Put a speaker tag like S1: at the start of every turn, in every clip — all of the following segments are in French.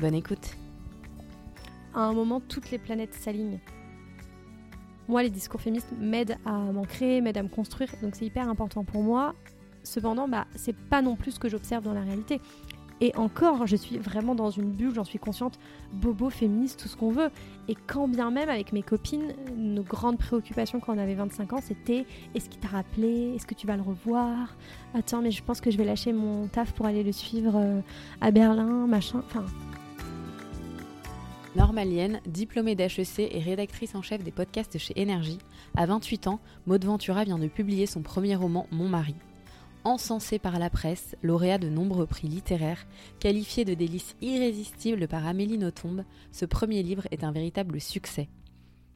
S1: Bonne écoute.
S2: À un moment, toutes les planètes s'alignent. Moi, les discours féministes m'aident à m'ancrer, m'aident à me construire, donc c'est hyper important pour moi. Cependant, bah, c'est pas non plus ce que j'observe dans la réalité. Et encore, je suis vraiment dans une bulle, j'en suis consciente, bobo, féministe, tout ce qu'on veut. Et quand bien même, avec mes copines, nos grandes préoccupations quand on avait 25 ans, c'était est-ce qu'il t'a rappelé? Est-ce que tu vas le revoir? Attends, mais je pense que je vais lâcher mon taf pour aller le suivre euh, à Berlin, machin. Enfin,
S1: Normalienne, diplômée d'HEC et rédactrice en chef des podcasts chez Énergie, à 28 ans, Maud Ventura vient de publier son premier roman Mon mari. Encensé par la presse, lauréat de nombreux prix littéraires, qualifié de délice irrésistible par Amélie Nothomb, ce premier livre est un véritable succès.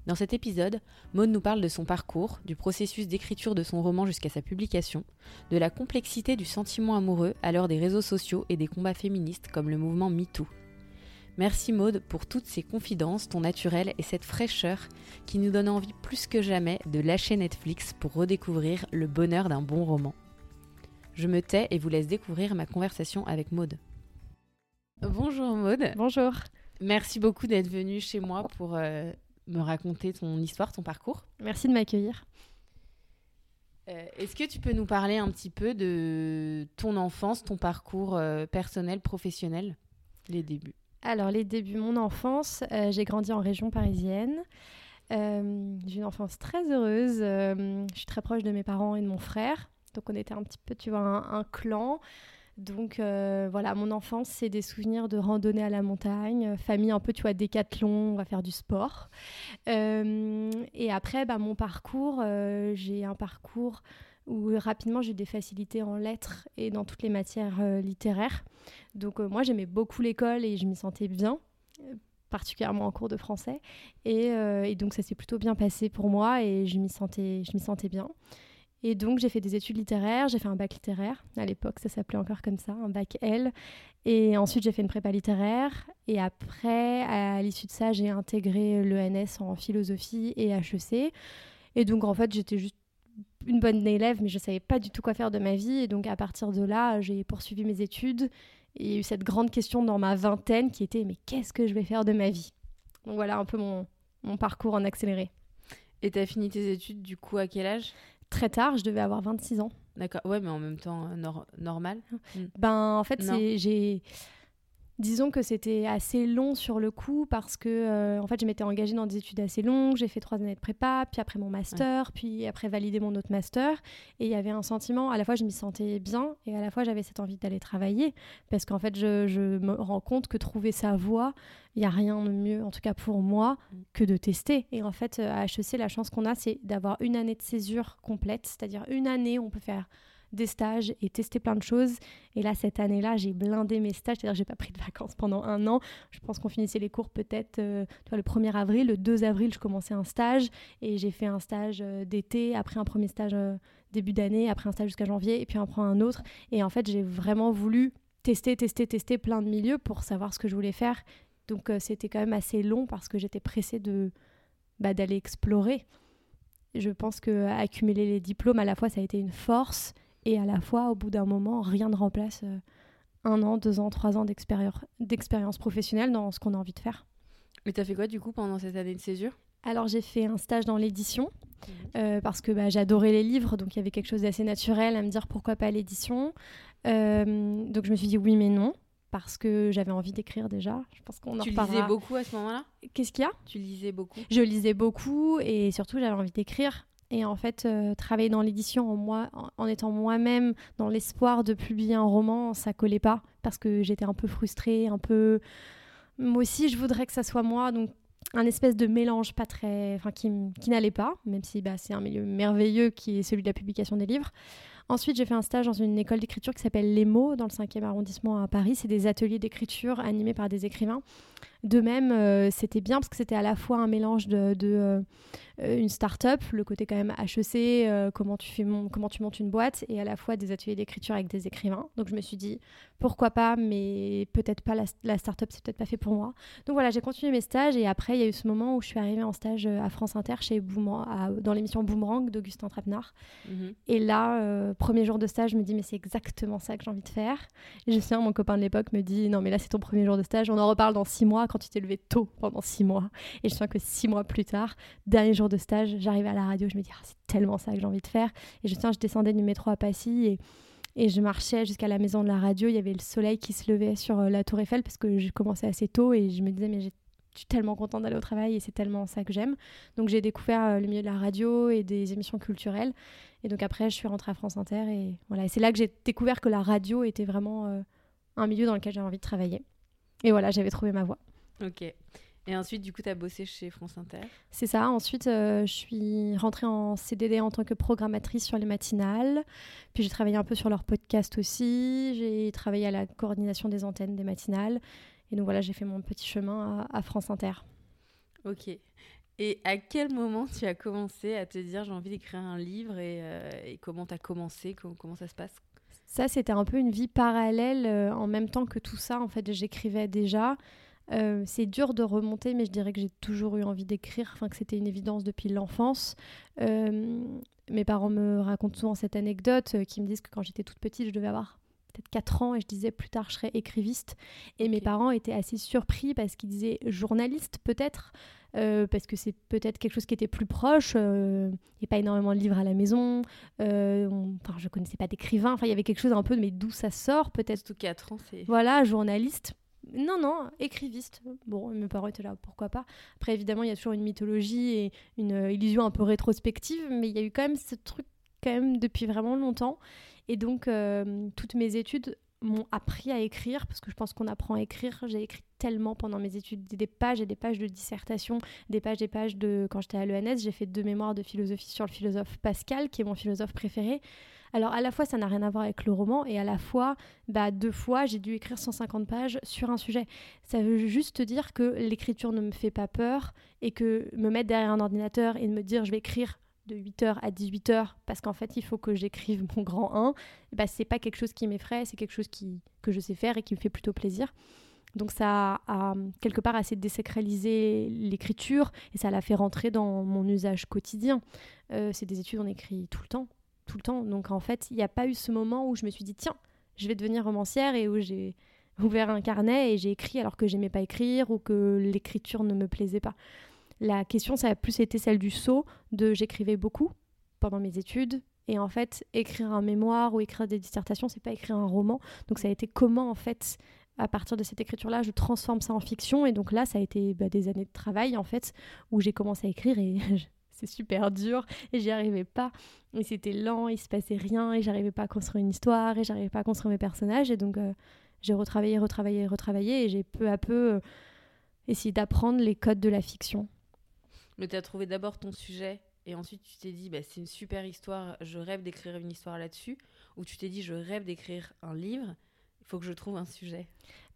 S1: Dans cet épisode, Maud nous parle de son parcours, du processus d'écriture de son roman jusqu'à sa publication, de la complexité du sentiment amoureux à l'heure des réseaux sociaux et des combats féministes comme le mouvement MeToo. Merci Maude pour toutes ces confidences, ton naturel et cette fraîcheur qui nous donne envie plus que jamais de lâcher Netflix pour redécouvrir le bonheur d'un bon roman. Je me tais et vous laisse découvrir ma conversation avec Maude. Bonjour Maude.
S2: bonjour.
S1: Merci beaucoup d'être venue chez moi pour euh, me raconter ton histoire, ton parcours.
S2: Merci de m'accueillir.
S1: Euh, Est-ce que tu peux nous parler un petit peu de ton enfance, ton parcours euh, personnel, professionnel, les débuts?
S2: Alors, les débuts, mon enfance, euh, j'ai grandi en région parisienne. Euh, j'ai une enfance très heureuse. Euh, je suis très proche de mes parents et de mon frère. Donc, on était un petit peu, tu vois, un, clan. Donc, voilà, mon enfance, c'est des souvenirs de randonnée à la montagne, famille un peu, tu vois, décathlon, on va faire du sport. Et après, bah, mon parcours, j'ai un parcours où rapidement j'ai des facilités en lettres et dans toutes les matières euh, littéraires. Donc euh, moi j'aimais beaucoup l'école et je m'y sentais bien, euh, particulièrement en cours de français. Et, euh, donc ça s'est plutôt bien passé pour moi et je m'y sentais, sentais bien. Et donc j'ai fait des études littéraires, j'ai fait un bac littéraire, à l'époque ça s'appelait encore comme ça, un bac L. Et ensuite j'ai fait une prépa littéraire. Et après, à l'issue de ça, j'ai intégré l'ENS en philosophie et HEC. Et donc en fait j'étais juste une bonne élève, mais je savais pas du tout quoi faire de ma vie. Et donc, à partir de là, j'ai poursuivi mes études. Et il y a eu cette grande question dans ma vingtaine qui était mais qu'est-ce que je vais faire de ma vie? Donc, voilà un peu mon, mon parcours en accéléré.
S1: Et t'as fini tes études du coup à quel âge?
S2: Très tard, je devais avoir 26 ans.
S1: D'accord, ouais, mais en même temps euh, nor- normal.
S2: Ben, en fait, j'ai. Disons que c'était assez long sur le coup parce que euh, en fait je m'étais engagée dans des études assez longues, j'ai fait trois années de prépa, puis après mon master, puis après valider mon autre master, et il y avait un sentiment, à la fois je m'y sentais bien et à la fois j'avais cette envie d'aller travailler parce qu'en fait je, je me rends compte que trouver sa voie, il n'y a rien de mieux, en tout cas pour moi,
S1: Mm.
S2: que de tester. Et en fait euh, à HEC la chance qu'on a c'est d'avoir une année de césure complète, c'est-à-dire une année où on peut faire des stages et tester plein de choses. Et là, cette année-là, j'ai blindé mes stages, c'est-à-dire j'ai pas pris de vacances pendant un an. Je pense qu'on finissait les cours peut-être euh, le 1er avril. Le 2 avril, je commençais un stage et j'ai fait un stage euh, d'été, après un premier stage euh, début d'année, après un stage jusqu'à janvier et puis après un autre. Et en fait, j'ai vraiment voulu tester, tester, tester plein de milieux pour savoir ce que je voulais faire. Donc c'était quand même assez long parce que j'étais pressée de bah, d'aller explorer. Je pense que accumuler les diplômes, à la fois, ça a été une force et à la fois, au bout d'un moment, rien ne remplace euh, un an, deux ans, trois ans d'expérience professionnelle dans ce qu'on a envie de faire.
S1: Mais t'as fait quoi du coup pendant cette année de césure?
S2: Alors j'ai fait un stage dans l'édition euh, parce que bah, j'adorais les livres, donc il y avait quelque chose d'assez naturel à me dire pourquoi pas l'édition. Euh, donc je me suis dit oui mais non parce que j'avais envie d'écrire déjà. Je pense qu'on en
S1: Tu
S2: reparlera.
S1: lisais beaucoup à ce moment-là?
S2: Qu'est-ce qu'il y a?
S1: Tu lisais beaucoup?
S2: Je lisais beaucoup et surtout j'avais envie d'écrire. Et en fait, euh, travailler dans l'édition en, étant moi-même dans l'espoir de publier un roman, ça collait pas parce que j'étais un peu frustrée, un peu. Moi aussi, je voudrais que ça soit moi. Donc, un espèce de mélange pas très. Enfin, qui, qui n'allait pas, même si bah, c'est un milieu merveilleux qui est celui de la publication des livres. Ensuite, j'ai fait un stage dans une école d'écriture qui s'appelle Les Mots, dans le 5e arrondissement à Paris. C'est des ateliers d'écriture animés par des écrivains. De même, euh, c'était bien parce que c'était à la fois un mélange de, euh, euh, une start-up, le côté quand même HEC, comment, tu fais comment tu montes une boîte, et à la fois des ateliers d'écriture avec des écrivains. Donc je me suis dit, pourquoi pas, mais peut-être pas la, la start-up, c'est peut-être pas fait pour moi. Donc voilà, j'ai continué mes stages, et après, il y a eu ce moment où je suis arrivée en stage à France Inter, chez Boomerang, dans l'émission Boomerang d'Augustin Trapenard. Mhm. Et là, premier jour de stage, je me dis, mais c'est exactement ça que j'ai envie de faire. Et je sais, mon copain de l'époque me dit, non, mais là, c'est ton premier jour de stage, on en reparle dans six mois quand tu t'es levé tôt pendant six mois. Et je sens que six mois plus tard, dernier jour de stage, j'arrive à la radio, je me dis, ah, c'est tellement ça que j'ai envie de faire. Et je tiens, je descendais du métro à Passy et, et je marchais jusqu'à la maison de la radio. Il y avait le soleil qui se levait sur euh, la Tour Eiffel parce que j'ai commencé assez tôt et je me disais, mais je suis tellement contente d'aller au travail et c'est tellement ça que j'aime. Donc j'ai découvert euh, le milieu de la radio et des émissions culturelles. Et donc après, je suis rentrée à France Inter et voilà. C'est là que j'ai découvert que la radio était vraiment euh, un milieu dans lequel j'avais envie de travailler. Et voilà, j'avais trouvé ma voie.
S1: Ok. Et ensuite, du coup, tu as bossé chez France Inter
S2: C'est ça. Ensuite, euh, je suis rentrée en CDD en tant que programmatrice sur les matinales. Puis j'ai travaillé un peu sur leur podcast aussi. J'ai travaillé à la coordination des antennes des matinales. Et donc voilà, j'ai fait mon petit chemin à, France Inter.
S1: Ok. Et à quel moment tu as commencé à te dire j'ai envie d'écrire un livre et, euh, comment tu as commencé? Comment, comment ça se passe?
S2: Ça, c'était un peu une vie parallèle euh, en même temps que tout ça. En fait, j'écrivais déjà. Euh, c'est dur de remonter, mais je dirais que j'ai toujours eu envie d'écrire, enfin que c'était une évidence depuis l'enfance. Euh, mes parents me racontent souvent cette anecdote, euh, qui me disent que quand j'étais toute petite, je devais avoir peut-être 4 ans et je disais plus tard je serai écriviste. Et mes parents étaient assez surpris parce qu'ils disaient journaliste peut-être. parce que c'est peut-être quelque chose qui était plus proche. Il n'y a pas énormément de livres à la maison. Euh, enfin, je connaissais pas d'écrivain. Enfin, il y avait quelque chose un peu, mais d'où ça sort peut-être.
S1: Tout 4 ans, c'est.
S2: Voilà, journaliste. Non, non, écriviste. Bon, mes parents étaient là, pourquoi pas. Après, évidemment, il y a toujours une mythologie et une euh, illusion un peu rétrospective, mais il y a eu quand même ce truc quand même depuis vraiment longtemps. Et donc, euh, toutes mes études m'ont appris à écrire, parce que je pense qu'on apprend à écrire. J'ai écrit tellement pendant mes études, des pages et des pages de dissertation, des pages et des pages de... Quand j'étais à l'ENS, j'ai fait deux mémoires de philosophie sur le philosophe Pascal, qui est mon philosophe préféré. Alors à la fois ça n'a rien à voir avec le roman et à la fois bah, deux fois j'ai dû écrire 150 pages sur un sujet. Ça veut juste dire que l'écriture ne me fait pas peur et que me mettre derrière un ordinateur et me dire je vais écrire de 8h à 18h parce qu'en fait il faut que j'écrive mon grand 1, bah, c'est pas quelque chose qui m'effraie, c'est quelque chose qui, que je sais faire et qui me fait plutôt plaisir. Donc ça a quelque part assez désacralisé l'écriture et ça l'a fait rentrer dans mon usage quotidien. Euh, c'est des études, on écrit tout le temps tout le temps. Donc en fait, il n'y a pas eu ce moment où je me suis dit, tiens, je vais devenir romancière et où j'ai ouvert un carnet et j'ai écrit alors que j'aimais pas écrire ou que l'écriture ne me plaisait pas. La question, ça a plus été celle du saut, de j'écrivais beaucoup pendant mes études. Et en fait, écrire un mémoire ou écrire des dissertations, c'est pas écrire un roman. Donc ça a été comment, en fait, à partir de cette écriture-là, je transforme ça en fiction. Et donc là, ça a été bah, des années de travail, en fait, où j'ai commencé à écrire et c'est super dur et j'y arrivais pas. Et c'était lent, il se passait rien et j'arrivais pas à construire une histoire et j'arrivais pas à construire mes personnages. Et donc euh, j'ai retravaillé, retravaillé, retravaillé et j'ai peu à peu euh, essayé d'apprendre les codes de la fiction.
S1: Mais tu as trouvé d'abord ton sujet et ensuite tu t'es dit bah, c'est une super histoire, je rêve d'écrire une histoire là-dessus. Ou tu t'es dit je rêve d'écrire un livre, il faut que je trouve un sujet.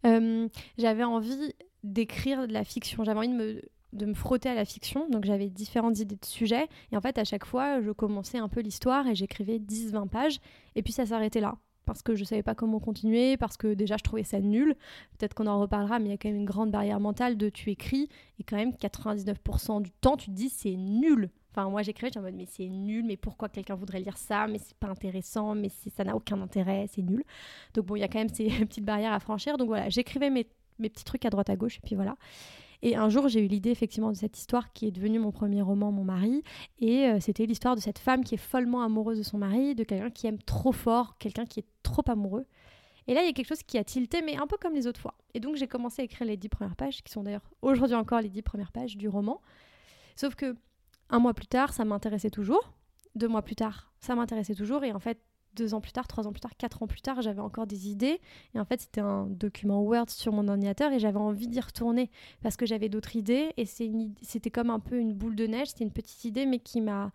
S2: Euh, j'avais envie d'écrire de la fiction, j'avais envie de me de me frotter à la fiction. Donc j'avais différentes idées de sujets. Et en fait, à chaque fois, je commençais un peu l'histoire et j'écrivais 10-20 pages. Et puis ça s'arrêtait là. Parce que je savais pas comment continuer, parce que déjà je trouvais ça nul. Peut-être qu'on en reparlera, mais il y a quand même une grande barrière mentale de tu écris et quand même 99% du temps tu te dis c'est nul. Enfin, moi j'écrivais, j'étais en mode mais c'est nul, mais pourquoi quelqu'un voudrait lire ça, mais c'est pas intéressant, mais ça n'a aucun intérêt, c'est nul. Donc bon, il y a quand même ces petites barrières à franchir. Donc voilà, j'écrivais mes, mes petits trucs à droite à gauche, et puis voilà. Et un jour, j'ai eu l'idée effectivement de cette histoire qui est devenue mon premier roman, Mon mari. Et euh, c'était l'histoire de cette femme qui est follement amoureuse de son mari, de quelqu'un qui aime trop fort, quelqu'un qui est trop amoureux. Et là, il y a quelque chose qui a tilté, mais un peu comme les autres fois. Et donc, j'ai commencé à écrire les dix premières pages, qui sont d'ailleurs aujourd'hui encore les dix premières pages du roman. Sauf que un mois plus tard, ça m'intéressait toujours. Deux mois plus tard, ça m'intéressait toujours. Et en fait, deux ans plus tard, trois ans plus tard, quatre ans plus tard, j'avais encore des idées. Et en fait, c'était un document Word sur mon ordinateur et j'avais envie d'y retourner parce que j'avais d'autres idées. Et c'était comme un peu une boule de neige. C'était une petite idée, mais qui m'a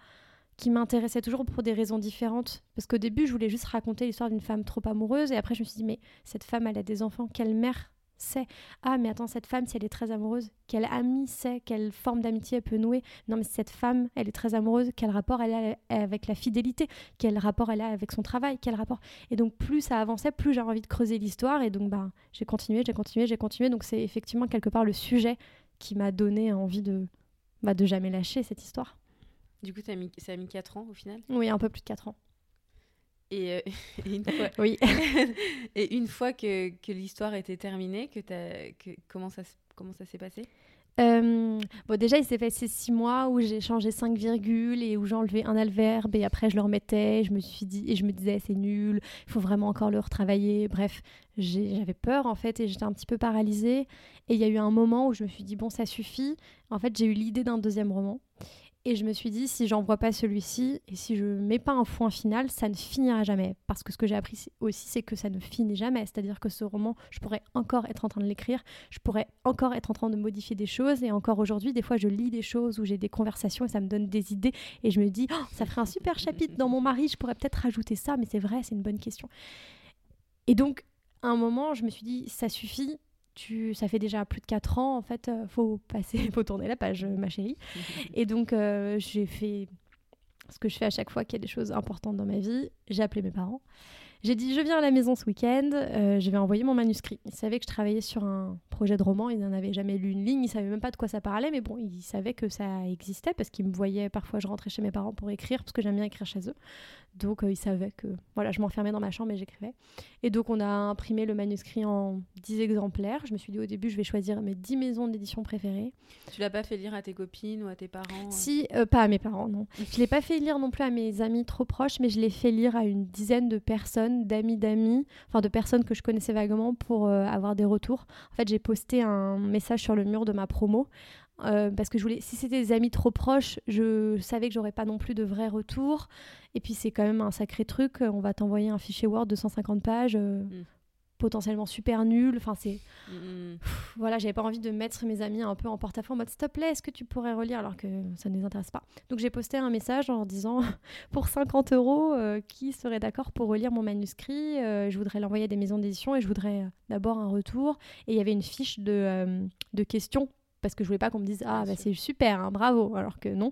S2: qui m'intéressait toujours pour des raisons différentes. Parce qu'au début, je voulais juste raconter l'histoire d'une femme trop amoureuse. Et après, je me suis dit, mais cette femme, elle a des enfants. Quelle mère sait Ah, mais attends, cette femme, si elle est très amoureuse, quelle amie sait Quelle forme d'amitié elle peut nouer? Non, mais cette femme, elle est très amoureuse, quel rapport elle a avec la fidélité? Quel rapport elle a avec son travail? Quel rapport? Et donc, plus ça avançait, plus j'avais envie de creuser l'histoire. Et donc, bah, j'ai continué, j'ai continué, j'ai continué. Donc, c'est effectivement quelque part le sujet qui m'a donné envie de, bah, de jamais lâcher cette histoire.
S1: Du coup, mis, ça a mis 4 ans au final?
S2: Oui, un peu plus de 4 ans.
S1: Et, euh, une fois,
S2: oui.
S1: et une fois que, que l'histoire était terminée, que, que comment ça, comment ça s'est passé?
S2: Euh, bon, déjà, il s'est passé six mois où j'ai changé cinq virgules et où j'ai enlevé un alverbe et après je le remettais. Je me suis dit et je me disais c'est nul, il faut vraiment encore le retravailler. Bref, j'avais peur en fait et j'étais un petit peu paralysée. Et il y a eu un moment où je me suis dit bon, ça suffit. En fait, j'ai eu l'idée d'un deuxième roman et je me suis dit, si j'envoie pas celui-ci et si je mets pas un point final, ça ne finira jamais. Parce que ce que j'ai appris aussi, c'est que ça ne finit jamais. C'est-à-dire que ce roman, je pourrais encore être en train de l'écrire, je pourrais encore être en train de modifier des choses. Et encore aujourd'hui, des fois, je lis des choses où j'ai des conversations et ça me donne des idées. Et je me dis, oh, ça ferait un super chapitre dans mon mari, je pourrais peut-être rajouter ça, mais c'est vrai, c'est une bonne question. Et donc, à un moment, je me suis dit, ça suffit, tu, ça fait déjà plus de 4 ans, en fait, euh, faut passer, faut tourner la page, ma chérie. Et donc, euh, j'ai fait ce que je fais à chaque fois qu'il y a des choses importantes dans ma vie. J'ai appelé mes parents. J'ai dit, je viens à la maison ce week-end, euh, je vais envoyer mon manuscrit. Ils savaient que je travaillais sur un projet de roman, ils n'en avaient jamais lu une ligne, ils savaient même pas de quoi ça parlait, mais bon, ils savaient que ça existait parce qu'ils me voyaient, parfois je rentrais chez mes parents pour écrire, parce que j'aime bien écrire chez eux. Donc euh, ils savaient que voilà, je m'enfermais dans ma chambre et j'écrivais. Et donc on a imprimé le manuscrit en 10 exemplaires. Je me suis dit au début, je vais choisir mes 10 maisons d'édition préférées.
S1: Tu l'as pas fait lire à tes copines ou à tes parents euh
S2: Si, pas à mes parents, non. je l'ai pas fait lire non plus à mes amis trop proches, mais je l'ai fait lire à une dizaine de personnes d'amis d'amis, enfin de personnes que je connaissais vaguement pour euh, avoir des retours. En fait, j'ai posté un message sur le mur de ma promo euh, parce que je voulais, si c'était des amis trop proches, je savais que j'aurais pas non plus de vrais retours. Et puis c'est quand même un sacré truc. On va t'envoyer un fichier Word de 150 pages. Euh, mm potentiellement super nul. Enfin, c'est. Voilà, j'avais pas envie de mettre mes amis un peu en porte-à-faux en mode s'il te plaît, est-ce que tu pourrais relire? Alors que ça ne les intéresse pas. Donc j'ai posté un message en disant pour 50 euros, euh, qui serait d'accord pour relire mon manuscrit? Je voudrais l'envoyer à des maisons d'édition et je voudrais d'abord un retour. Et il y avait une fiche de, de questions parce que je voulais pas qu'on me dise ah bah c'est super hein, bravo alors que non.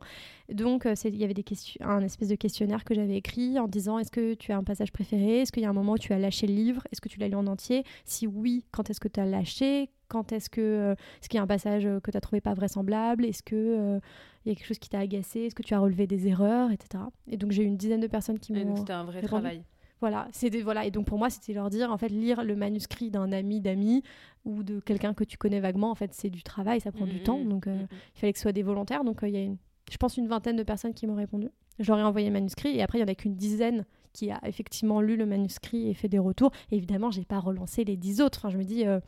S2: Donc euh, il y avait des questions un espèce de questionnaire que j'avais écrit en disant est-ce que tu as un passage préféré? Est-ce qu'il y a un moment où tu as lâché le livre? Est-ce que tu l'as lu en entier? Si oui quand est-ce que tu as lâché? Quand est-ce que euh, est-ce qu'il y a un passage euh, que tu as trouvé pas vraisemblable? Est-ce que il y a quelque chose qui t'a agacé? Est-ce que tu as relevé des erreurs? Etc et donc j'ai eu une dizaine de personnes qui m'ont
S1: c'était un vrai travail
S2: voilà, c'était voilà et donc pour moi c'était leur dire en fait lire le manuscrit d'un ami d'amis ou de quelqu'un que tu connais vaguement en fait c'est du travail, ça prend du mmh, temps mmh, donc euh, mmh, il fallait que ce soit des volontaires donc euh, il y a une, je pense une vingtaine de personnes qui m'ont répondu. Ai envoyé le manuscrit et après il y en a qu'une dizaine qui a effectivement lu le manuscrit et fait des retours. Et évidemment, j'ai pas relancé les dix autres. Enfin, je me dis euh,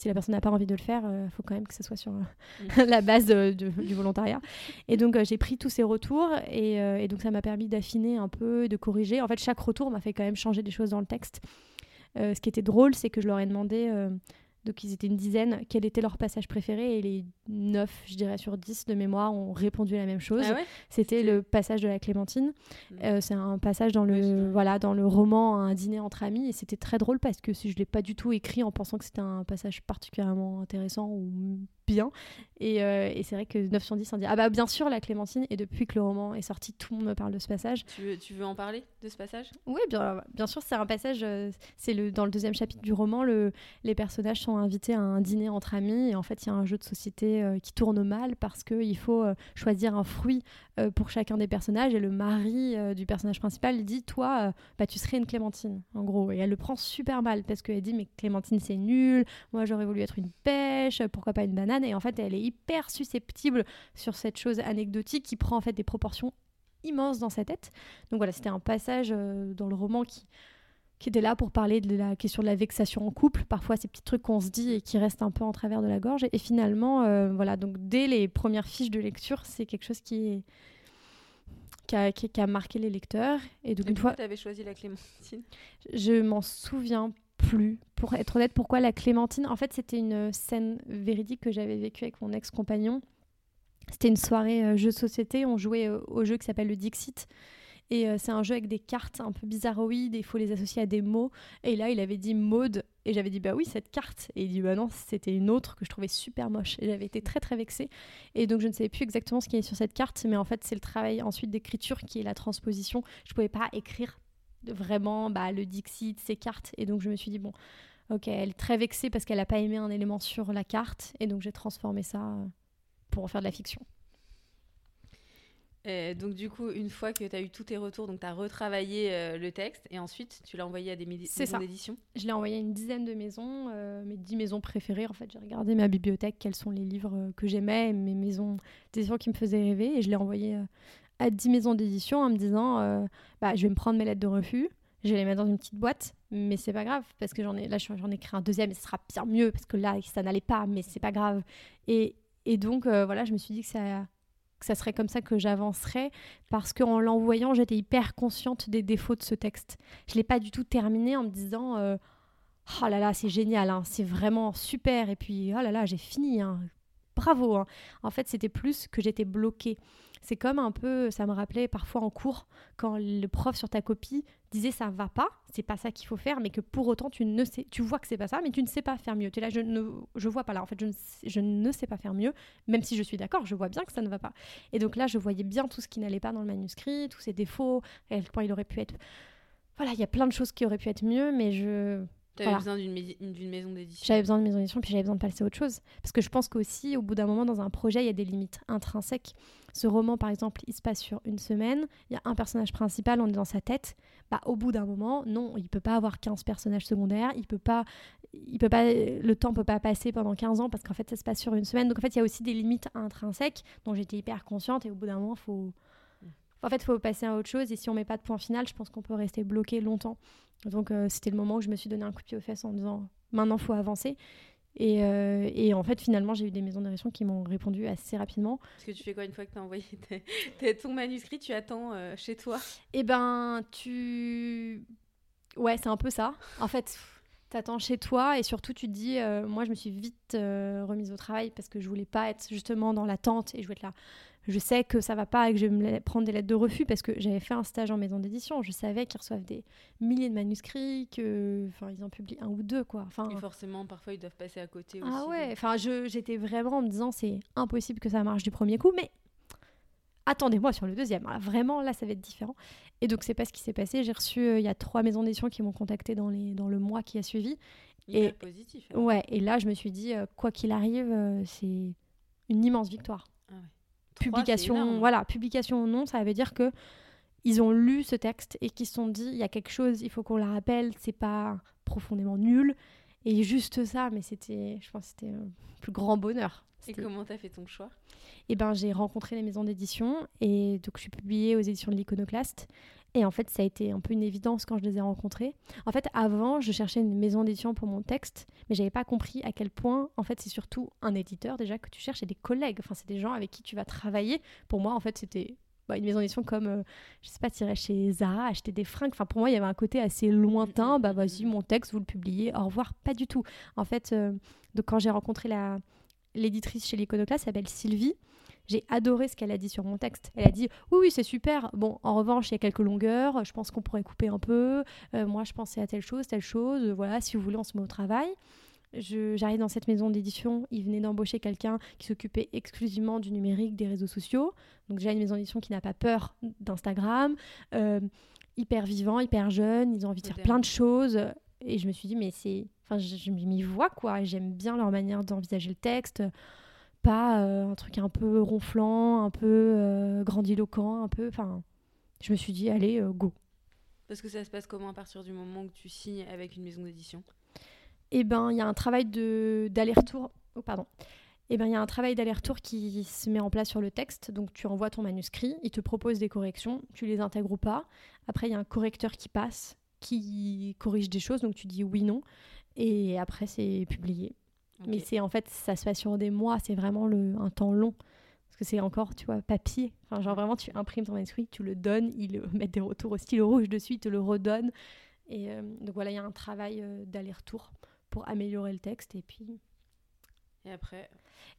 S2: si la personne n'a pas envie de le faire, il euh, faut quand même que ce soit sur euh, la base du volontariat. Et donc, euh, j'ai pris tous ces retours et, donc, ça m'a permis d'affiner un peu, de corriger. En fait, chaque retour m'a fait quand même changer des choses dans le texte. ce qui était drôle, c'est que je leur ai demandé donc ils étaient une dizaine. Quel était leur passage préféré Et les 9, je dirais, sur 10 de mémoire ont répondu la même chose. Ah C'était le passage de la Clémentine. Mm. Euh, c'est un passage dans le, voilà, dans le roman Un dîner entre amis. Et c'était très drôle parce que je ne l'ai pas du tout écrit en pensant que c'était un passage particulièrement intéressant ou bien. Euh, et, c'est vrai que 9 sur 10 on dit Ah bah bien sûr, la Clémentine. Et depuis que le roman est sorti, tout le monde me parle de ce passage.
S1: Tu veux, tu veux en parler de ce passage?
S2: Oui, bien, bien sûr, c'est un passage. Euh, c'est le, dans le deuxième chapitre du roman. Le, les personnages sont invités à un dîner entre amis. Et en fait, il y a un jeu de société euh, qui tourne mal parce qu'il faut choisir un fruit pour chacun des personnages. Et le mari du personnage principal dit Toi, bah, tu serais une Clémentine, en gros. Et elle le prend super mal parce qu'elle dit Mais Clémentine, c'est nul. Moi, j'aurais voulu être une pêche. Pourquoi pas une banane? Et en fait elle est hyper susceptible sur cette chose anecdotique qui prend en fait des proportions immenses dans sa tête. Donc voilà, c'était un passage euh, dans le roman qui qui était là pour parler de la question de la vexation en couple, parfois ces petits trucs qu'on se dit et qui restent un peu en travers de la gorge. Et finalement, euh, voilà, donc dès les premières fiches de lecture, c'est quelque chose qui, qui, a, qui, a, marqué les lecteurs.
S1: Et donc, une fois. Tu avais choisi la Clémentine?
S2: Je m'en souviens plus. Pour être honnête, pourquoi la clémentine En fait, c'était une scène véridique que j'avais vécue avec mon ex-compagnon. C'était une soirée euh, jeu de société. On jouait euh, au jeu qui s'appelle le Dixit. Et euh, c'est un jeu avec des cartes un peu bizarroïdes. Il faut les associer à des mots. Et là, il avait dit mode. Et j'avais dit, bah oui, cette carte. Et il dit, bah non, c'était une autre que je trouvais super moche. Et j'avais été très, très vexée. Et donc, je ne savais plus exactement ce qu'il y avait sur cette carte. Mais en fait, c'est le travail ensuite d'écriture qui est la transposition. Je ne pouvais pas écrire vraiment bah, le Dixit, ces cartes. Et donc, je me suis dit, bon, ok, elle est très vexée parce qu'elle n'a pas aimé un élément sur la carte. Et donc, j'ai transformé ça pour en faire de la fiction.
S1: Donc du coup, une fois que tu as eu tous tes retours, donc tu as retravaillé euh, le texte et ensuite tu l'as envoyé à des maisons d'édition
S2: Je l'ai envoyé à une dizaine de maisons, euh, mes dix maisons préférées. En fait, j'ai regardé ma bibliothèque, quels sont les livres euh, que j'aimais, mes maisons d'édition qui me faisaient rêver et je l'ai envoyé à dix maisons d'édition en me disant bah, je vais me prendre mes lettres de refus, je vais les mettre dans une petite boîte, mais c'est pas grave parce que j'en ai là j'en ai écrit un deuxième et ce sera bien mieux parce que là ça n'allait pas, mais c'est pas grave. Et, et donc, euh, voilà, je me suis dit que ça, que ça serait comme ça que j'avancerais parce qu'en l'envoyant, j'étais hyper consciente des défauts de ce texte. Je ne l'ai pas du tout terminé en me disant euh, Oh là là, c'est génial, hein, c'est vraiment super. Et puis, oh là là, j'ai fini. Hein, bravo. Hein. En fait, c'était plus que j'étais bloquée. C'est comme un peu, ça me rappelait parfois en cours, quand le prof sur ta copie disait ça va pas, c'est pas ça qu'il faut faire, mais que pour autant tu ne sais, tu vois que c'est pas ça, mais tu ne sais pas faire mieux. Tu es là, je ne, vois pas là. En fait, je ne, je ne sais pas faire mieux, même si je suis d'accord, je vois bien que ça ne va pas. Et donc là, je voyais bien tout ce qui n'allait pas dans le manuscrit, tous ses défauts, à quel point il aurait pu être. Voilà, il y a plein de choses qui auraient pu être mieux, mais je
S1: tu avais besoin d'une maison d'édition.
S2: J'avais besoin d'une maison d'édition, puis j'avais besoin de passer à autre chose. Parce que je pense qu'aussi, au bout d'un moment, dans un projet, il y a des limites intrinsèques. Ce roman, par exemple, il se passe sur une semaine. Il y a un personnage principal, on est dans sa tête. Bah, au bout d'un moment, non, il peut pas avoir 15 personnages secondaires. Il peut pas, il peut pas, le temps peut pas passer pendant 15 ans parce qu'en fait, ça se passe sur une semaine. Donc, en fait, il y a aussi des limites intrinsèques dont j'étais hyper consciente. Et au bout d'un moment, il faut. En fait, faut passer à autre chose. Et si on met pas de point final, je pense qu'on peut rester bloqué longtemps. Donc euh, c'était le moment où je me suis donné un coup de pied aux fesses en disant maintenant faut avancer. Et, euh, et, en fait, finalement, j'ai eu des maisons d'édition qui m'ont répondu assez rapidement.
S1: Parce que tu fais quoi une fois que tu as envoyé ton manuscrit Tu attends euh, chez toi?
S2: Eh ben, tu. Ouais, c'est un peu ça. En fait, tu attends chez toi et surtout, tu te dis moi, je me suis vite remise au travail parce que je voulais pas être justement dans l'attente et je voulais être là je sais que ça va pas et que je vais me prendre des lettres de refus parce que j'avais fait un stage en maison d'édition. Je savais qu'ils reçoivent des milliers de manuscrits, que, enfin, ils en publient un ou deux, quoi. Enfin,
S1: et forcément, parfois, ils doivent passer à côté
S2: ah
S1: aussi.
S2: Ah ouais. Enfin, j'étais vraiment en me disant, c'est impossible que ça marche du premier coup, mais attendez-moi sur le deuxième. vraiment, là, ça va être différent. Et donc, c'est pas ce qui s'est passé. J'ai reçu, euh, il y a trois maisons d'édition qui m'ont contacté dans, les, dans le mois qui a suivi.
S1: et positif.
S2: Hein. Ouais. Et là, je me suis dit, euh, quoi qu'il arrive, euh, c'est une immense victoire. Publication, voilà, publication ou non, ça veut dire que ils ont lu ce texte et qu'ils se sont dit il y a quelque chose, il faut qu'on la rappelle, c'est pas profondément nul. Et juste ça, mais c'était, je pense, c'était un plus grand bonheur.
S1: Et comment t'as fait ton choix?
S2: Eh ben, j'ai rencontré les maisons d'édition et donc je suis publiée aux éditions de l'Iconoclaste et en fait, ça a été un peu une évidence quand je les ai rencontrés. En fait, avant, je cherchais une maison d'édition pour mon texte, mais j'avais pas compris à quel point, en fait, c'est surtout un éditeur déjà que tu cherches et des collègues. Enfin, c'est des gens avec qui tu vas travailler. Pour moi, en fait, c'était bah, une maison d'édition comme, euh, je sais pas, tirer chez Zara, acheter des fringues. Enfin, pour moi, il y avait un côté assez lointain. Bah, vas-y, mon texte, vous le publiez. Au revoir. Pas du tout. En fait, euh, donc quand j'ai rencontré la l'éditrice chez l'Iconoclaste, s'appelle Sylvie. J'ai adoré ce qu'elle a dit sur mon texte. Elle a dit oui, oui, c'est super. Bon, en revanche, il y a quelques longueurs. Je pense qu'on pourrait couper un peu. Euh, moi, je pensais à telle chose, telle chose. Voilà, si vous voulez, on se met au travail. J'arrive dans cette maison d'édition. Ils venaient d'embaucher quelqu'un qui s'occupait exclusivement du numérique, des réseaux sociaux. Donc, j'ai une maison d'édition qui n'a pas peur d'Instagram. Euh, hyper vivant, hyper jeune. Ils ont envie de faire plein de choses. Et je me suis dit, mais c'est. Enfin, je, je m'y vois, quoi. J'aime bien leur manière d'envisager le texte pas euh, un truc un peu ronflant, un peu euh, grandiloquent, un peu. Enfin, je me suis dit, allez, euh, go.
S1: Parce que ça se passe comment à partir du moment que tu signes avec une maison d'édition?
S2: Eh ben, il y a un travail de d'aller-retour. Oh, pardon. Eh ben, il y a un travail d'aller-retour qui se met en place sur le texte. Donc, tu envoies ton manuscrit, il te propose des corrections, tu les intègres ou pas. Après, il y a un correcteur qui passe, qui corrige des choses, donc tu dis oui, non. Et après, c'est publié. Mais c'est en fait, ça se passe sur des mois, c'est vraiment le, un temps long. Parce que c'est encore, tu vois, papier. Enfin, genre vraiment, tu imprimes ton manuscrit, tu le donnes, il met des retours au stylo rouge dessus, il te le redonne. Et euh, donc voilà, il y a un travail euh, d'aller-retour pour améliorer le texte. Et puis,
S1: Et après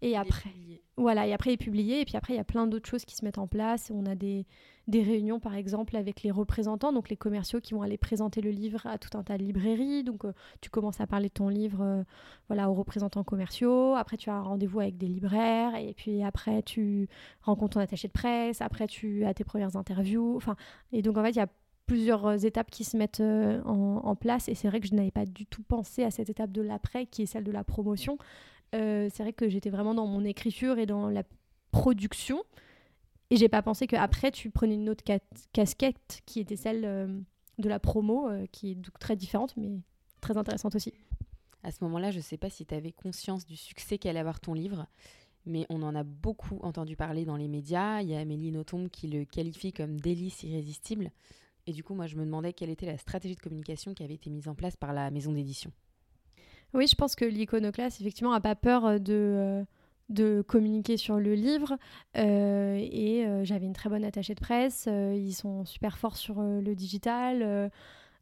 S2: Et après, voilà, et après il est publié, et puis après il y a plein d'autres choses qui se mettent en place. On a des, des réunions par exemple avec les représentants, donc les commerciaux qui vont aller présenter le livre à tout un tas de librairies. Donc euh, tu commences à parler de ton livre euh, voilà, aux représentants commerciaux, après tu as un rendez-vous avec des libraires, et puis après tu rencontres ton attaché de presse, après tu as tes premières interviews. Enfin, et donc en fait il y a plusieurs étapes qui se mettent euh, en, en, place, et c'est vrai que je n'avais pas du tout pensé à cette étape de l'après qui est celle de la promotion. Euh, c'est vrai que j'étais vraiment dans mon écriture et dans la production. Et j'ai pas pensé qu'après, tu prenais une autre casquette qui était celle euh, de la promo, euh, qui est donc très différente, mais très intéressante aussi.
S1: À ce moment-là, je sais pas si tu avais conscience du succès qu'allait avoir ton livre, mais on en a beaucoup entendu parler dans les médias. Il y a Amélie Nothomb qui le qualifie comme délice irrésistible. Et du coup, moi, je me demandais quelle était la stratégie de communication qui avait été mise en place par la maison d'édition.
S2: Oui, je pense que l'iconoclaste, effectivement, n'a pas peur euh, de, euh, de communiquer sur le livre. Euh, et j'avais une très bonne attachée de presse. ils sont super forts sur le digital.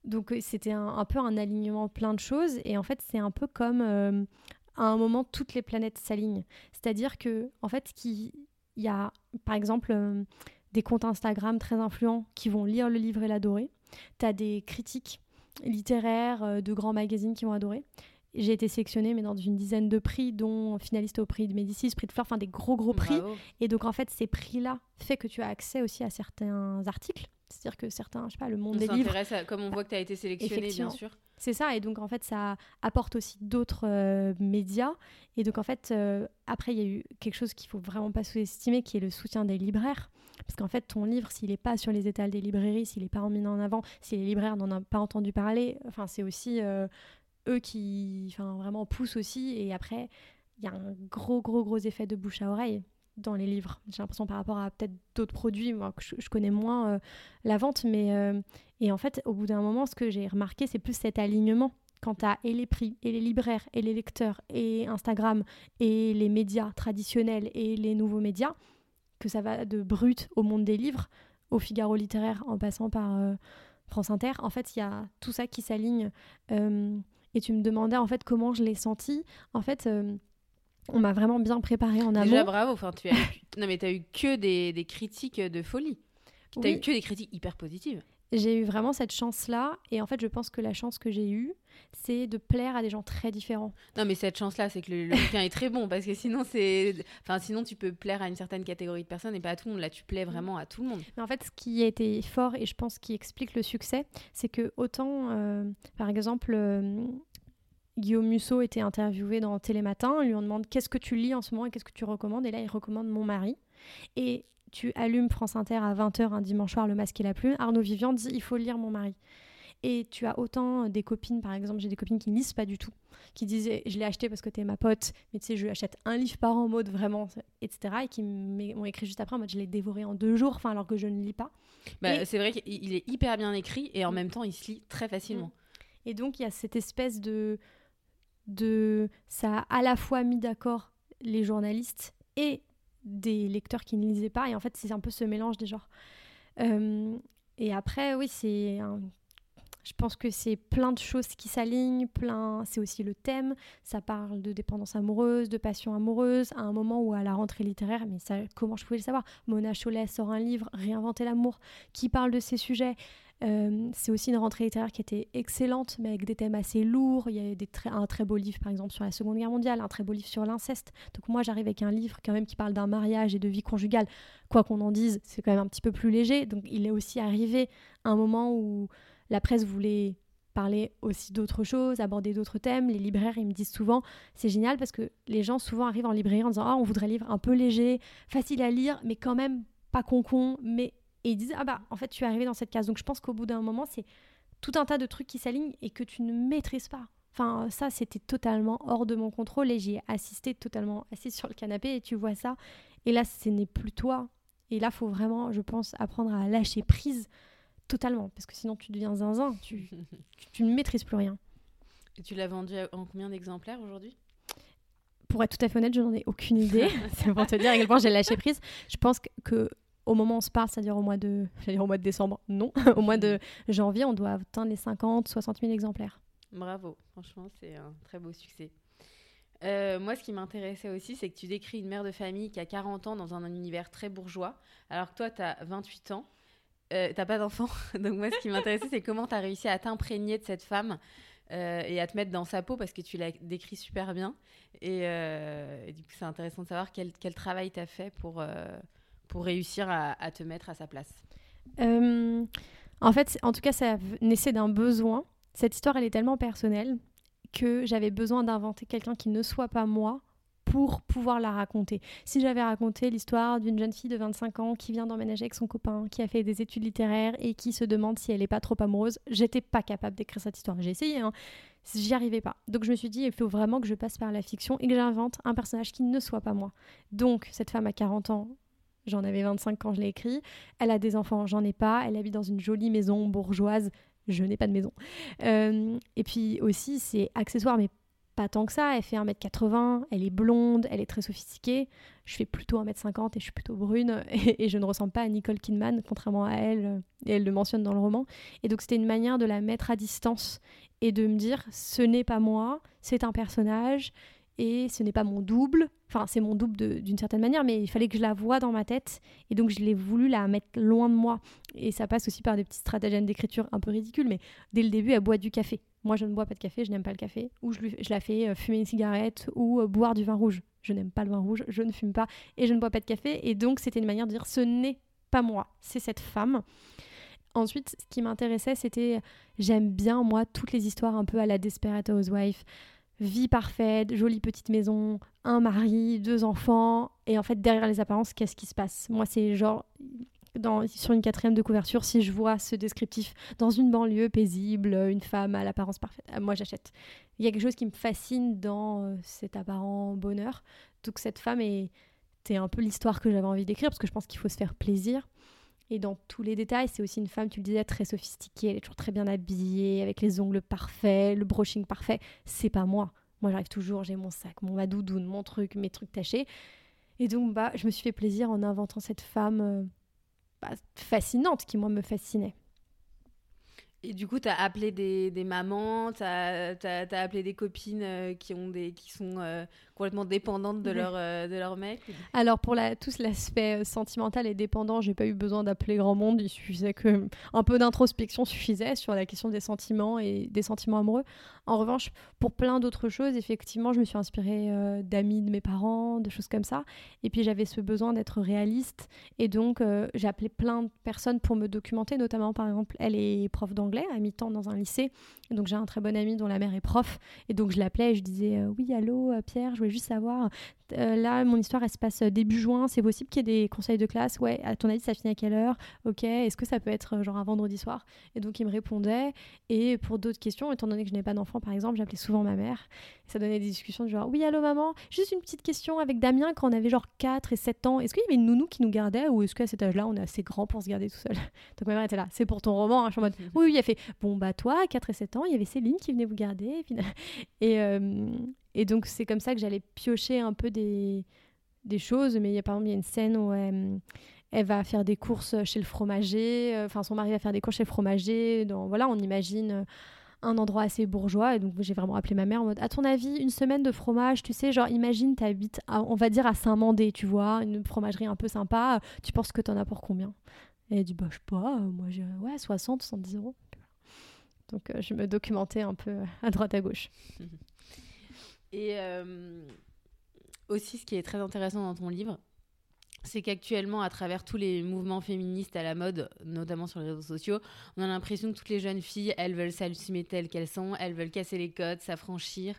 S2: donc, c'était un, peu un alignement plein de choses. Et en fait, c'est un peu comme à un moment, toutes les planètes s'alignent. C'est-à-dire que, en fait, il y a, par exemple, des comptes Instagram très influents qui vont lire le livre et l'adorer. Tu as des critiques littéraires de grands magazines qui vont adorer. J'ai été sélectionnée, mais dans une dizaine de prix, dont finaliste au prix de Médicis, prix de Fleur, enfin des gros gros prix. Et donc en fait, ces prix-là fait que tu as accès aussi à certains articles. C'est-à-dire que certains, je sais pas, le monde des livres.
S1: À, comme on voit que tu as été sélectionné, bien sûr.
S2: C'est ça, et donc en fait, ça apporte aussi d'autres euh, médias. Et donc en fait, euh, après, il y a eu quelque chose qu'il faut vraiment pas sous-estimer, qui est le soutien des libraires. Parce qu'en fait, ton livre, s'il n'est pas sur les étals des librairies, s'il n'est pas mis en avant, si les libraires n'en ont pas entendu parler, enfin, c'est aussi euh, eux qui vraiment poussent aussi. Et après, il y a un gros, gros, gros effet de bouche à oreille dans les livres. J'ai l'impression par rapport à peut-être d'autres produits, moi, je, connais moins euh, la vente. Mais, euh, et en fait, au bout d'un moment, ce que j'ai remarqué, c'est plus cet alignement. Quant à et les prix, et les libraires, et les lecteurs, et Instagram, et les médias traditionnels, et les nouveaux médias, que ça va de Brut au monde des livres, au Figaro littéraire, en passant par euh, France Inter. En fait, il y a tout ça qui s'aligne et tu me demandais en fait comment je l'ai senti. En fait, euh, on m'a vraiment bien préparé en amont.
S1: Déjà bravo, enfin, tu as non mais tu as eu que des, des critiques de folie. Tu as eu que des critiques hyper positives
S2: j'ai eu vraiment cette chance-là. Et en fait, je pense que la chance que j'ai eue, c'est de plaire à des gens très différents.
S1: Non, mais cette chance-là, c'est que le, bouquin est très bon. Parce que sinon, c'est. Enfin, sinon, tu peux plaire à une certaine catégorie de personnes et pas à tout le monde. Là, tu plais vraiment à tout le monde.
S2: Mais en fait, ce qui a été fort et je pense qui explique le succès, c'est que autant, euh, par exemple, euh, Guillaume Musso était interviewé dans Télématin. On lui on demande qu'est-ce que tu lis en ce moment et qu'est-ce que tu recommandes? Et là, il recommande Mon mari. Et tu allumes France Inter à 20h un dimanche soir, Le Masque et la Plume, Arnaud Vivian dit il faut lire Mon mari. Et tu as autant des copines, par exemple, j'ai des copines qui ne lisent pas du tout, qui disaient je l'ai acheté parce que tu es ma pote, mais tu sais, je achète un livre par an en mode vraiment, etc. Et qui m'ont écrit juste après en mode je l'ai dévoré en deux jours, enfin alors que je ne lis pas.
S1: Bah, C'est vrai qu'il est hyper bien écrit et en mm. même temps il se lit très facilement. Mm.
S2: Et donc il y a cette espèce de. de ça a à la fois mis d'accord les journalistes et des lecteurs qui ne lisaient pas. Et en fait, c'est un peu ce mélange des genres. Euh, et après, oui, c'est Je pense que c'est plein de choses qui s'alignent, plein. C'est aussi le thème. Ça parle de dépendance amoureuse, de passion amoureuse, à un moment où à la rentrée littéraire, mais ça, comment je pouvais le savoir? Mona Cholet sort un livre, Réinventer l'amour, qui parle de ces sujets. Euh, c'est aussi une rentrée littéraire qui était excellente, mais avec des thèmes assez lourds. Il y a un très beau livre, par exemple, sur la Seconde Guerre mondiale, un très beau livre sur l'inceste. Donc moi, j'arrive avec un livre quand même qui parle d'un mariage et de vie conjugale. Quoi qu'on en dise, c'est quand même un petit peu plus léger. Donc il est aussi arrivé un moment où la presse voulait parler aussi d'autres choses, aborder d'autres thèmes. Les libraires, ils me disent souvent, c'est génial parce que les gens souvent arrivent en librairie en disant, ah, on voudrait un livre un peu léger, facile à lire, mais quand même pas con-con, mais et ils disent ah bah en fait tu es arrivé dans cette case. Donc je pense qu'au bout d'un moment c'est tout un tas de trucs qui s'alignent et que tu ne maîtrises pas. Enfin ça c'était totalement hors de mon contrôle et j'ai assisté totalement assis sur le canapé et tu vois ça. Et là ce n'est plus toi. Et là faut vraiment je pense apprendre à lâcher prise totalement. Parce que sinon tu deviens zinzin. Tu, tu, ne maîtrises plus rien.
S1: Et tu l'as vendu en combien d'exemplaires aujourd'hui?
S2: Pour être tout à fait honnête, je n'en ai aucune idée. c'est pour te dire à quel point j'ai lâché prise. Je pense que au moment où on se parle, c'est-à-dire au mois de, décembre, non, au mois de janvier, on doit atteindre les 50, 60 000 exemplaires.
S1: Bravo, franchement, c'est un très beau succès. Euh, moi, ce qui m'intéressait aussi, c'est que tu décris une mère de famille qui a 40 ans dans un univers très bourgeois, alors que toi, tu as 28 ans. Euh, t'as pas d'enfant. Donc moi, ce qui m'intéressait, c'est comment tu as réussi à t'imprégner de cette femme euh, et à te mettre dans sa peau parce que tu l'as décrit super bien. Et, du coup, c'est intéressant de savoir quel, quel travail tu as fait pour, pour réussir à, à, te mettre à sa place.
S2: en fait, en tout cas, ça naissait d'un besoin. Cette histoire, elle est tellement personnelle que j'avais besoin d'inventer quelqu'un qui ne soit pas moi pour pouvoir la raconter. Si j'avais raconté l'histoire d'une jeune fille de 25 ans qui vient d'emménager avec son copain, qui a fait des études littéraires et qui se demande si elle n'est pas trop amoureuse, j'étais pas capable d'écrire cette histoire. J'ai essayé, hein. j'y arrivais pas. Donc je me suis dit, il faut vraiment que je passe par la fiction et que j'invente un personnage qui ne soit pas moi. Donc cette femme a 40 ans, j'en avais 25 quand je l'ai écrit, elle a des enfants, j'en ai pas, elle habite dans une jolie maison bourgeoise, je n'ai pas de maison. Euh, et puis aussi, c'est accessoire, mais pas tant que ça. Elle fait 1m80, elle est blonde, elle est très sophistiquée. Je fais plutôt 1m50 et je suis plutôt brune. Et, je ne ressemble pas à Nicole Kidman, contrairement à elle. Et elle le mentionne dans le roman. Et donc, c'était une manière de la mettre à distance et de me dire ce n'est pas moi, c'est un personnage et ce n'est pas mon double. Enfin, c'est mon double d'une certaine manière, mais il fallait que je la voie dans ma tête. Et donc, je l'ai voulu la mettre loin de moi. Et ça passe aussi par des petits stratagèmes d'écriture un peu ridicules, mais dès le début, elle boit du café. Moi, je ne bois pas de café, je n'aime pas le café. Ou je, je la fais euh, fumer une cigarette ou euh, boire du vin rouge. Je n'aime pas le vin rouge, je ne fume pas et je ne bois pas de café. Et donc, c'était une manière de dire ce n'est pas moi, c'est cette femme. Ensuite, ce qui m'intéressait, c'était j'aime bien, moi, toutes les histoires un peu à la Desperate Housewife vie parfaite, jolie petite maison, un mari, deux enfants. Et en fait, derrière les apparences, qu'est-ce qui se passe? Moi, c'est genre, sur une quatrième de couverture, si je vois ce descriptif dans une banlieue paisible, une femme à l'apparence parfaite, euh, moi j'achète. Il y a quelque chose qui me fascine dans euh, cet apparent bonheur. Donc cette femme est, c'est un peu l'histoire que j'avais envie d'écrire parce que je pense qu'il faut se faire plaisir. Et dans tous les détails, c'est aussi une femme, tu le disais, très sophistiquée. Elle est toujours très bien habillée, avec les ongles parfaits, le brushing parfait. C'est pas moi. Moi, j'arrive toujours, j'ai mon sac, mon madoudoune, mon truc, mes trucs tachés. Et donc, bah, je me suis fait plaisir en inventant cette femme euh, bah, fascinante qui, moi, me fascinait.
S1: Et du coup, tu as appelé des, des mamans, tu as, as, appelé des copines euh, qui, ont des, qui sont euh, complètement dépendantes de, leur, euh, de leur mec
S2: Alors, pour la, tout l'aspect sentimental et dépendant, j'ai pas eu besoin d'appeler grand monde. Il suffisait que un peu d'introspection suffisait sur la question des sentiments et des sentiments amoureux. En revanche, pour plein d'autres choses, effectivement, je me suis inspirée d'amis de mes parents, de choses comme ça. Et puis, j'avais ce besoin d'être réaliste. Et donc, j'ai appelé plein de personnes pour me documenter, notamment, par exemple, elle est prof d'anglais à mi-temps dans un lycée. Et donc j'ai un très bon ami dont la mère est prof. Et donc je l'appelais et je disais euh, Oui, allô euh, Pierre, je voulais juste savoir. Euh, là, mon histoire, elle se passe début juin. C'est possible qu'il y ait des conseils de classe? Ouais, à ton avis, ça finit à quelle heure? Ok, est-ce que ça peut être genre un vendredi soir? Et donc il me répondait. Et pour d'autres questions, étant donné que je n'ai pas d'enfant, par exemple, j'appelais souvent ma mère. ça donnait des discussions du genre Oui, allô maman, juste une petite question avec Damien quand on avait genre 4 et 7 ans. Est-ce qu'il y avait une nounou qui nous gardait ou est-ce qu'à cet âge-là, on est assez grand pour se garder tout seul? Donc ma mère était là C'est pour ton roman. Hein. Je suis en mode Oui, oui, a fait Bon, bah toi, à 4 et 7 ans, il y avait Céline qui venait vous garder. Et, euh, donc, c'est comme ça que j'allais piocher un peu des, choses. Mais il y a par exemple, il y a une scène où elle, elle va faire des courses chez le fromager. Euh, enfin, son mari va faire des courses chez le fromager. Donc, voilà, on imagine un endroit assez bourgeois. Et donc, j'ai vraiment appelé ma mère en mode À ton avis, une semaine de fromage, tu sais, genre, imagine, tu habites, on va dire, à Saint-Mandé, tu vois, une fromagerie un peu sympa. Tu penses que tu en as pour combien? Et elle dit Bah, je sais pas, moi, j'ai ouais, 60, 70 euros. Donc euh, je me documentais un peu à droite à gauche.
S1: Et euh, aussi, ce qui est très intéressant dans ton livre, c'est qu'actuellement, à travers tous les mouvements féministes à la mode, notamment sur les réseaux sociaux, on a l'impression que toutes les jeunes filles, elles veulent s'assumer telles qu'elles sont, elles veulent casser les codes, s'affranchir.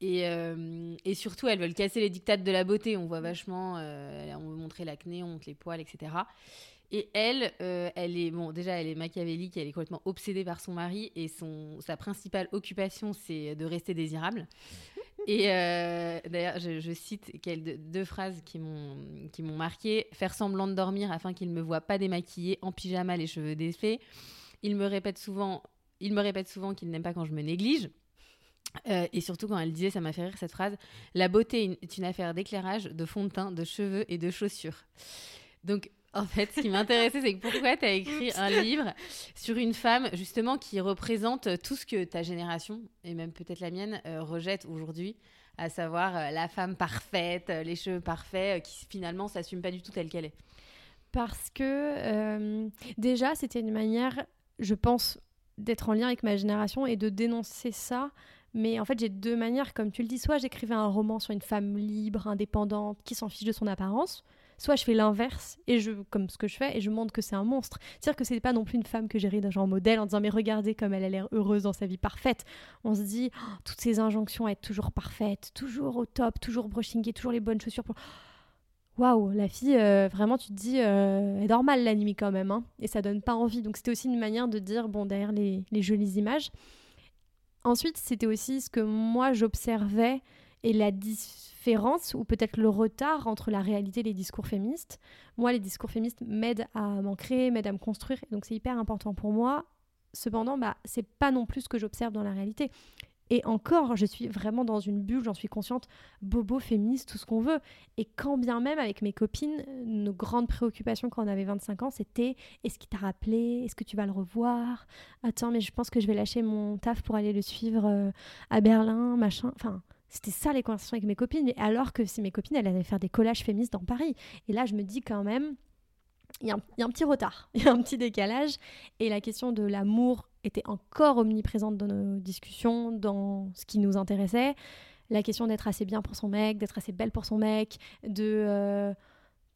S1: Et, euh, et, surtout, elles veulent casser les dictates de la beauté. On voit vachement, on veut montrer l'acné, on montre les poils, etc. Et elle, euh, elle est bon. Déjà, elle est machiavélique. Elle est complètement obsédée par son mari et son sa principale occupation, c'est de rester désirable. Et euh, d'ailleurs, je, cite deux, phrases qui m'ont qui m'ont marqué faire semblant de dormir afin qu'il ne me voit pas démaquillée, en pyjama, les cheveux défaits. Il me répète souvent, il me répète souvent qu'il n'aime pas quand je me néglige. Euh, et surtout quand elle disait, ça m'a fait rire cette phrase, la beauté est une affaire d'éclairage, de fond de teint, de cheveux et de chaussures. Donc en fait, ce qui m'intéressait, c'est que pourquoi tu as écrit un livre sur une femme, justement, qui représente tout ce que ta génération, et même peut-être la mienne, euh, rejette aujourd'hui, à savoir euh, la femme parfaite, euh, les cheveux parfaits, qui finalement s'assume pas du tout telle qu'elle est
S2: Parce que déjà, c'était une manière, je pense, d'être en lien avec ma génération et de dénoncer ça. Mais en fait, j'ai deux manières, comme tu le dis. Soit j'écrivais un roman sur une femme libre, indépendante, qui s'en fiche de son apparence soit je fais l'inverse et je comme ce que je fais et je montre que c'est un monstre. C'est-à-dire que c'est pas non plus une femme que j'ai d'un genre modèle en disant mais regardez comme elle a l'air heureuse dans sa vie parfaite. On se dit oh, toutes ces injonctions à être toujours parfaite, toujours au top, toujours brushingée, toujours les bonnes chaussures Waouh, la fille, euh, vraiment, tu te dis, euh, elle dort mal la nuit quand même, hein, et ça donne pas envie. Donc, c'était aussi une manière de dire, bon, derrière les, les jolies images. Ensuite, c'était aussi ce que moi j'observais et la différence ou peut-être le retard entre la réalité et les discours féministes. Moi, les discours féministes m'aident à m'ancrer, m'aident à me construire, donc c'est hyper important pour moi. Cependant, bah, c'est pas non plus ce que j'observe dans la réalité. Et encore, je suis vraiment dans une bulle, j'en suis consciente, bobo, féministe, tout ce qu'on veut. Et quand bien même, avec mes copines, nos grandes préoccupations quand on avait 25 ans, c'était est-ce qu'il t'a rappelé? Est-ce que tu vas le revoir? Attends, mais je pense que je vais lâcher mon taf pour aller le suivre euh, à Berlin, machin. Enfin, c'était ça les conversations avec mes copines. Alors que si mes copines, elles allaient faire des collages féministes dans Paris. Et là, je me dis quand même, il y, a un petit retard, il y a un petit décalage. Et la question de l'amour était encore omniprésente dans nos discussions, dans ce qui nous intéressait. La question d'être assez bien pour son mec, d'être assez belle pour son mec, de, euh,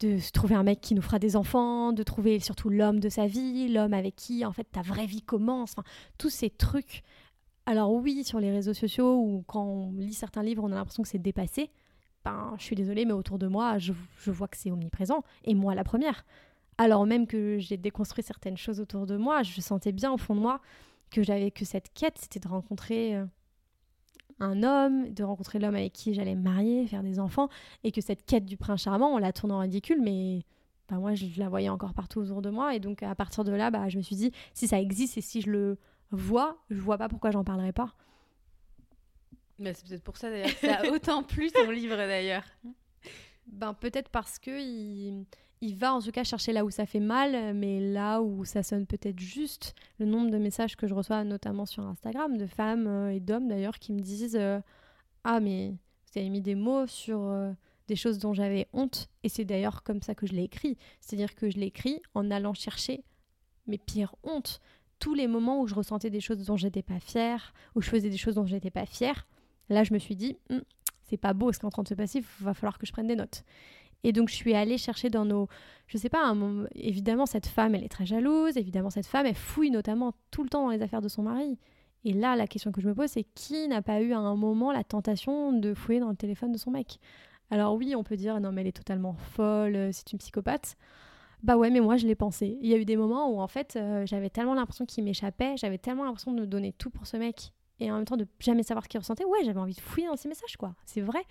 S2: de se trouver un mec qui nous fera des enfants, de trouver surtout l'homme de sa vie, l'homme avec qui en fait ta vraie vie commence. Enfin, tous ces trucs alors oui, sur les réseaux sociaux ou quand on lit certains livres, on a l'impression que c'est dépassé. Ben, je suis désolée, mais autour de moi, je, vois que c'est omniprésent, et moi la première. Alors même que j'ai déconstruit certaines choses autour de moi, je sentais bien au fond de moi que j'avais que cette quête, c'était de rencontrer euh, un homme, de rencontrer l'homme avec qui j'allais me marier, faire des enfants, et que cette quête du prince charmant, on la tourne en ridicule, mais ben, moi je la voyais encore partout autour de moi, et donc à partir de là, bah, je me suis dit, si ça existe et si je le vois, je vois pas pourquoi j'en parlerai pas.
S1: Mais c'est peut-être pour ça d'ailleurs que ça a autant plu ton livre d'ailleurs.
S2: Ben peut-être parce que il, il, va en tout cas chercher là où ça fait mal, mais là où ça sonne peut-être juste. Le nombre de messages que je reçois, notamment sur Instagram, de femmes euh, et d'hommes d'ailleurs, qui me disent euh, Ah, mais vous avez mis des mots sur euh, des choses dont j'avais honte. Et c'est d'ailleurs comme ça que je l'ai écrit. C'est-à-dire que je l'ai écrit en allant chercher mes pires hontes tous les moments où je ressentais des choses dont j'étais pas fière, où je faisais des choses dont j'étais pas fière, là je me suis dit, hum, c'est pas beau ce qui est en train de se passer, il va falloir que je prenne des notes. Et donc je suis allée chercher dans nos, je sais pas, évidemment cette femme elle est très jalouse, évidemment cette femme elle fouille notamment tout le temps dans les affaires de son mari. Et là la question que je me pose c'est qui n'a pas eu à un moment la tentation de fouiller dans le téléphone de son mec? Alors oui on peut dire non mais elle est totalement folle, euh, c'est une psychopathe. Bah ouais, mais moi je l'ai pensé. Il y a eu des moments où en fait euh, j'avais tellement l'impression qu'il m'échappait, j'avais tellement l'impression de donner tout pour ce mec et en même temps de jamais savoir ce qu'il ressentait. Ouais, j'avais envie de fouiller dans ses messages quoi. C'est vrai.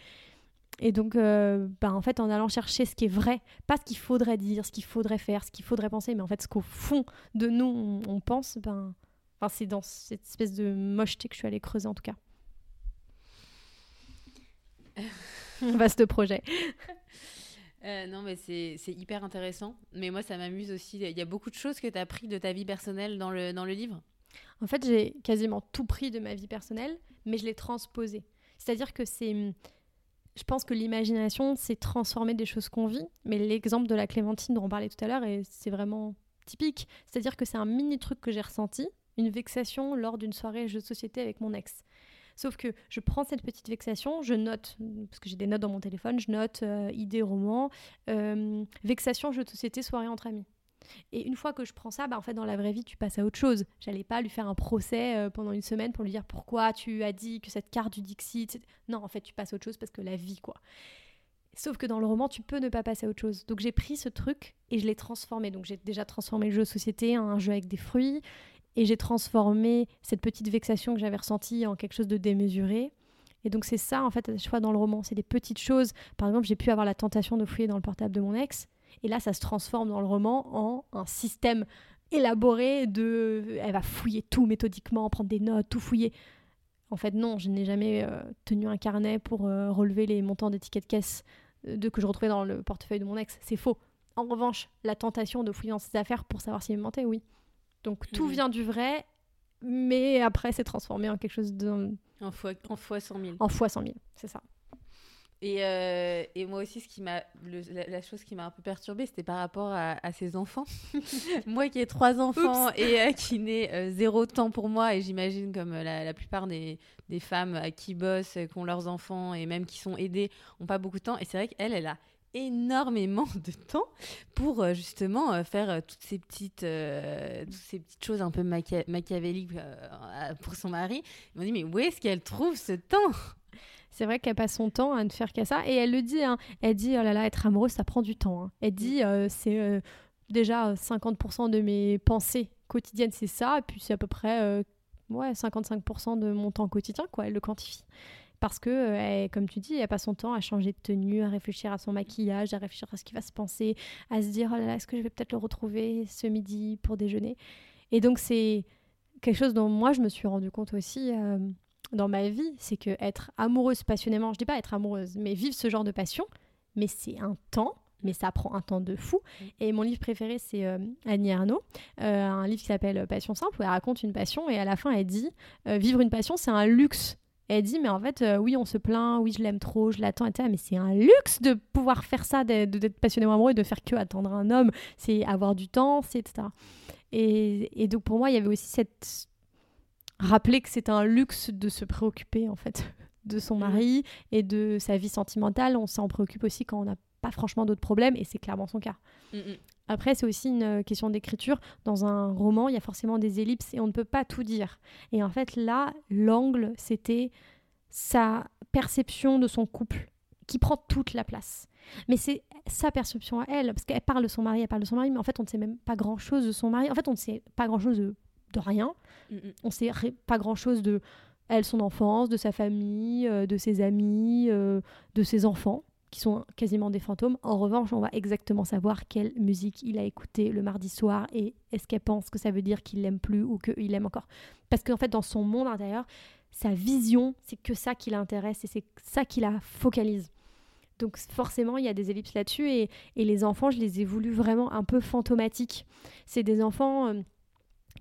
S2: Et donc, euh, bah en fait, en allant chercher ce qui est vrai, pas ce qu'il faudrait dire, ce qu'il faudrait faire, ce qu'il faudrait penser, mais en fait ce qu'au fond de nous on, pense, ben, enfin, c'est dans cette espèce de mocheté que je suis allée creuser en tout cas. Vaste projet.
S1: Euh, non, mais c'est hyper intéressant. Mais moi, ça m'amuse aussi. Il y a beaucoup de choses que tu as pris de ta vie personnelle dans le, dans le livre
S2: En fait, j'ai quasiment tout pris de ma vie personnelle, mais je l'ai transposé. C'est-à-dire que c'est. Je pense que l'imagination, c'est transformer des choses qu'on vit. Mais l'exemple de la clémentine dont on parlait tout à l'heure, c'est vraiment typique. C'est-à-dire que c'est un mini truc que j'ai ressenti, une vexation lors d'une soirée jeu de société avec mon ex. Sauf que je prends cette petite vexation, je note, parce que j'ai des notes dans mon téléphone, je note euh, idée, roman, euh, vexation, jeu de société, soirée entre amis. Et une fois que je prends ça, bah en fait, dans la vraie vie, tu passes à autre chose. J'allais pas lui faire un procès euh, pendant une semaine pour lui dire pourquoi tu as dit que cette carte du Dixit. Non, en fait, tu passes à autre chose parce que la vie, quoi. Sauf que dans le roman, tu peux ne pas passer à autre chose. Donc j'ai pris ce truc et je l'ai transformé. Donc j'ai déjà transformé le jeu de société en un jeu avec des fruits et j'ai transformé cette petite vexation que j'avais ressentie en quelque chose de démesuré. Et donc c'est ça en fait à chaque fois dans le roman, c'est des petites choses. Par exemple, j'ai pu avoir la tentation de fouiller dans le portable de mon ex, et là ça se transforme dans le roman en un système élaboré de, elle va fouiller tout méthodiquement, prendre des notes, tout fouiller. En fait non, je n'ai jamais euh, tenu un carnet pour euh, relever les montants d'étiquettes caisse euh, de que je retrouvais dans le portefeuille de mon ex. C'est faux. En revanche, la tentation de fouiller dans ses affaires pour savoir s'il me mentait, oui. Donc tout mhm. vient du vrai, mais après c'est transformé en quelque chose de...
S1: En fois, en fois 100 000.
S2: En fois 100 000, c'est ça.
S1: Et, euh, et, moi aussi, ce qui m'a, la, chose qui m'a un peu perturbée, c'était par rapport à, ses enfants. moi qui ai trois enfants et euh, qui n'ai euh, zéro temps pour moi, et j'imagine comme la, plupart des, des, femmes qui bossent, qui ont leurs enfants et même qui sont aidées, n'ont pas beaucoup de temps. Et c'est vrai qu'elle, elle a énormément de temps pour justement faire toutes ces petites toutes ces petites choses un peu machiavéliques pour son mari. Ils m'ont dit mais où est-ce qu'elle trouve ce temps?
S2: C'est vrai qu'elle passe son temps à ne faire qu'à ça. Et elle le dit, hein. elle dit, oh là là, être amoureuse, ça prend du temps. Hein. Elle dit, euh, c'est euh, déjà 50% de mes pensées quotidiennes, c'est ça. Et puis c'est à peu près euh, ouais, 55% de mon temps quotidien, quoi. Elle le quantifie. Parce que, comme tu dis, elle passe son temps à changer de tenue, à réfléchir à son maquillage, à réfléchir à ce qui va se passer, à se dire, oh là là, est-ce que je vais peut-être le retrouver ce midi pour déjeuner? Et donc c'est quelque chose dont moi je me suis rendu compte aussi dans ma vie, c'est que être amoureuse passionnément, je dis pas être amoureuse, mais vivre ce genre de passion, mais c'est un temps, mais ça prend un temps de fou. Mm. Et mon livre préféré, c'est euh, Annie Arnaud, euh, un livre qui s'appelle Passion simple, où elle raconte une passion, et à la fin, elle dit euh, Vivre une passion, c'est un luxe. Elle dit, mais en fait, oui, on se plaint, oui, je l'aime trop, je l'attends, etc. Mais c'est un luxe de pouvoir faire ça, d'être passionnément amoureux, de faire que attendre un homme. C'est avoir du temps, c'est etc. Et, et donc, pour moi, il y avait aussi cette rappeler que c'est un luxe de se préoccuper en fait de son mm. mari et de sa vie sentimentale. On s'en préoccupe aussi quand on n'a pas franchement d'autres problèmes et c'est clairement son cas. Mm, mm. Après, c'est aussi une euh, question d'écriture. Dans un roman, il y a forcément des ellipses et on ne peut pas tout dire. Et en fait, là, l'angle, c'était sa perception de son couple qui prend toute la place. Mais c'est sa perception à elle, parce qu'elle parle de son mari, elle parle de son mari, mais en fait, on ne sait même pas grand-chose de son mari. En fait, on ne sait pas grand-chose de de rien. On mm, mm. On sait pas grand-chose de elle, son enfance, de sa famille, euh, de ses amis, euh, de ses enfants, qui sont quasiment des fantômes. En revanche, on va exactement savoir quelle musique il a écouté le mardi soir et est-ce qu'elle pense que ça veut dire qu'il l'aime plus ou qu'il l'aime encore. Parce qu'en fait, dans son monde intérieur, sa vision, c'est que ça qui l'intéresse et c'est ça qui la focalise. Donc forcément, il y a des ellipses là-dessus et, les enfants, je les ai voulus vraiment un peu fantomatiques. C'est des enfants... Euh,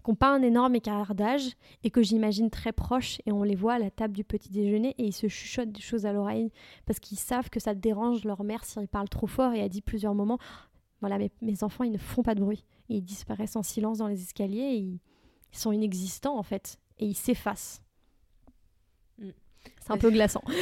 S2: qui n'ont pas un énorme écart d'âge et que j'imagine très proches et on les voit à la table du petit déjeuner et ils se chuchotent des choses à l'oreille parce qu'ils savent que ça dérange leur mère s'ils parlent trop fort et a dit plusieurs moments voilà mes, enfants ils ne font pas de bruit ils disparaissent en silence dans les escaliers et ils, ils sont inexistants en fait et ils s'effacent mm. C'est un peu glaçant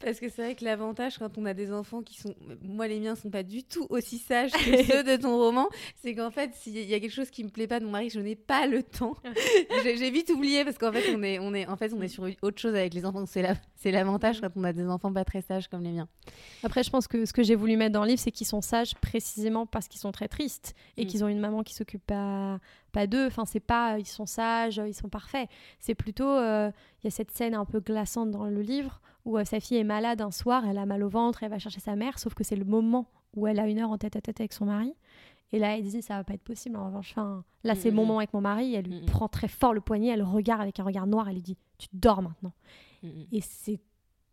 S1: Parce que c'est vrai que l'avantage quand on a des enfants qui sont. Moi, les miens sont pas du tout aussi sages que ceux de ton roman. C'est qu'en fait, s'il y a quelque chose qui me plaît pas de mon mari, je n'ai pas le temps. J'ai vite oublié parce qu'en fait, on est, on est, en fait, on est sur autre chose avec les enfants. C'est l'avantage quand on a des enfants pas très sages comme les miens.
S2: Après, je pense que ce que j'ai voulu mettre dans le livre, c'est qu'ils sont sages précisément parce qu'ils sont très tristes et mm. qu'ils ont une maman qui s'occupe pas, pas d'eux. Enfin, c'est pas ils sont sages, ils sont parfaits. C'est plutôt. Euh, il y a cette scène un peu glaçante dans le livre où euh, sa fille est malade un soir, elle a mal au ventre, elle va chercher sa mère, sauf que c'est le moment où elle a une heure en tête à tête avec son mari. Et là, elle dit ça va pas être possible. En revanche, là, c'est mon moment avec mon mari. Elle lui prend très fort le poignet, elle le regarde avec un regard noir, elle lui dit Tu dors maintenant. Et c'est,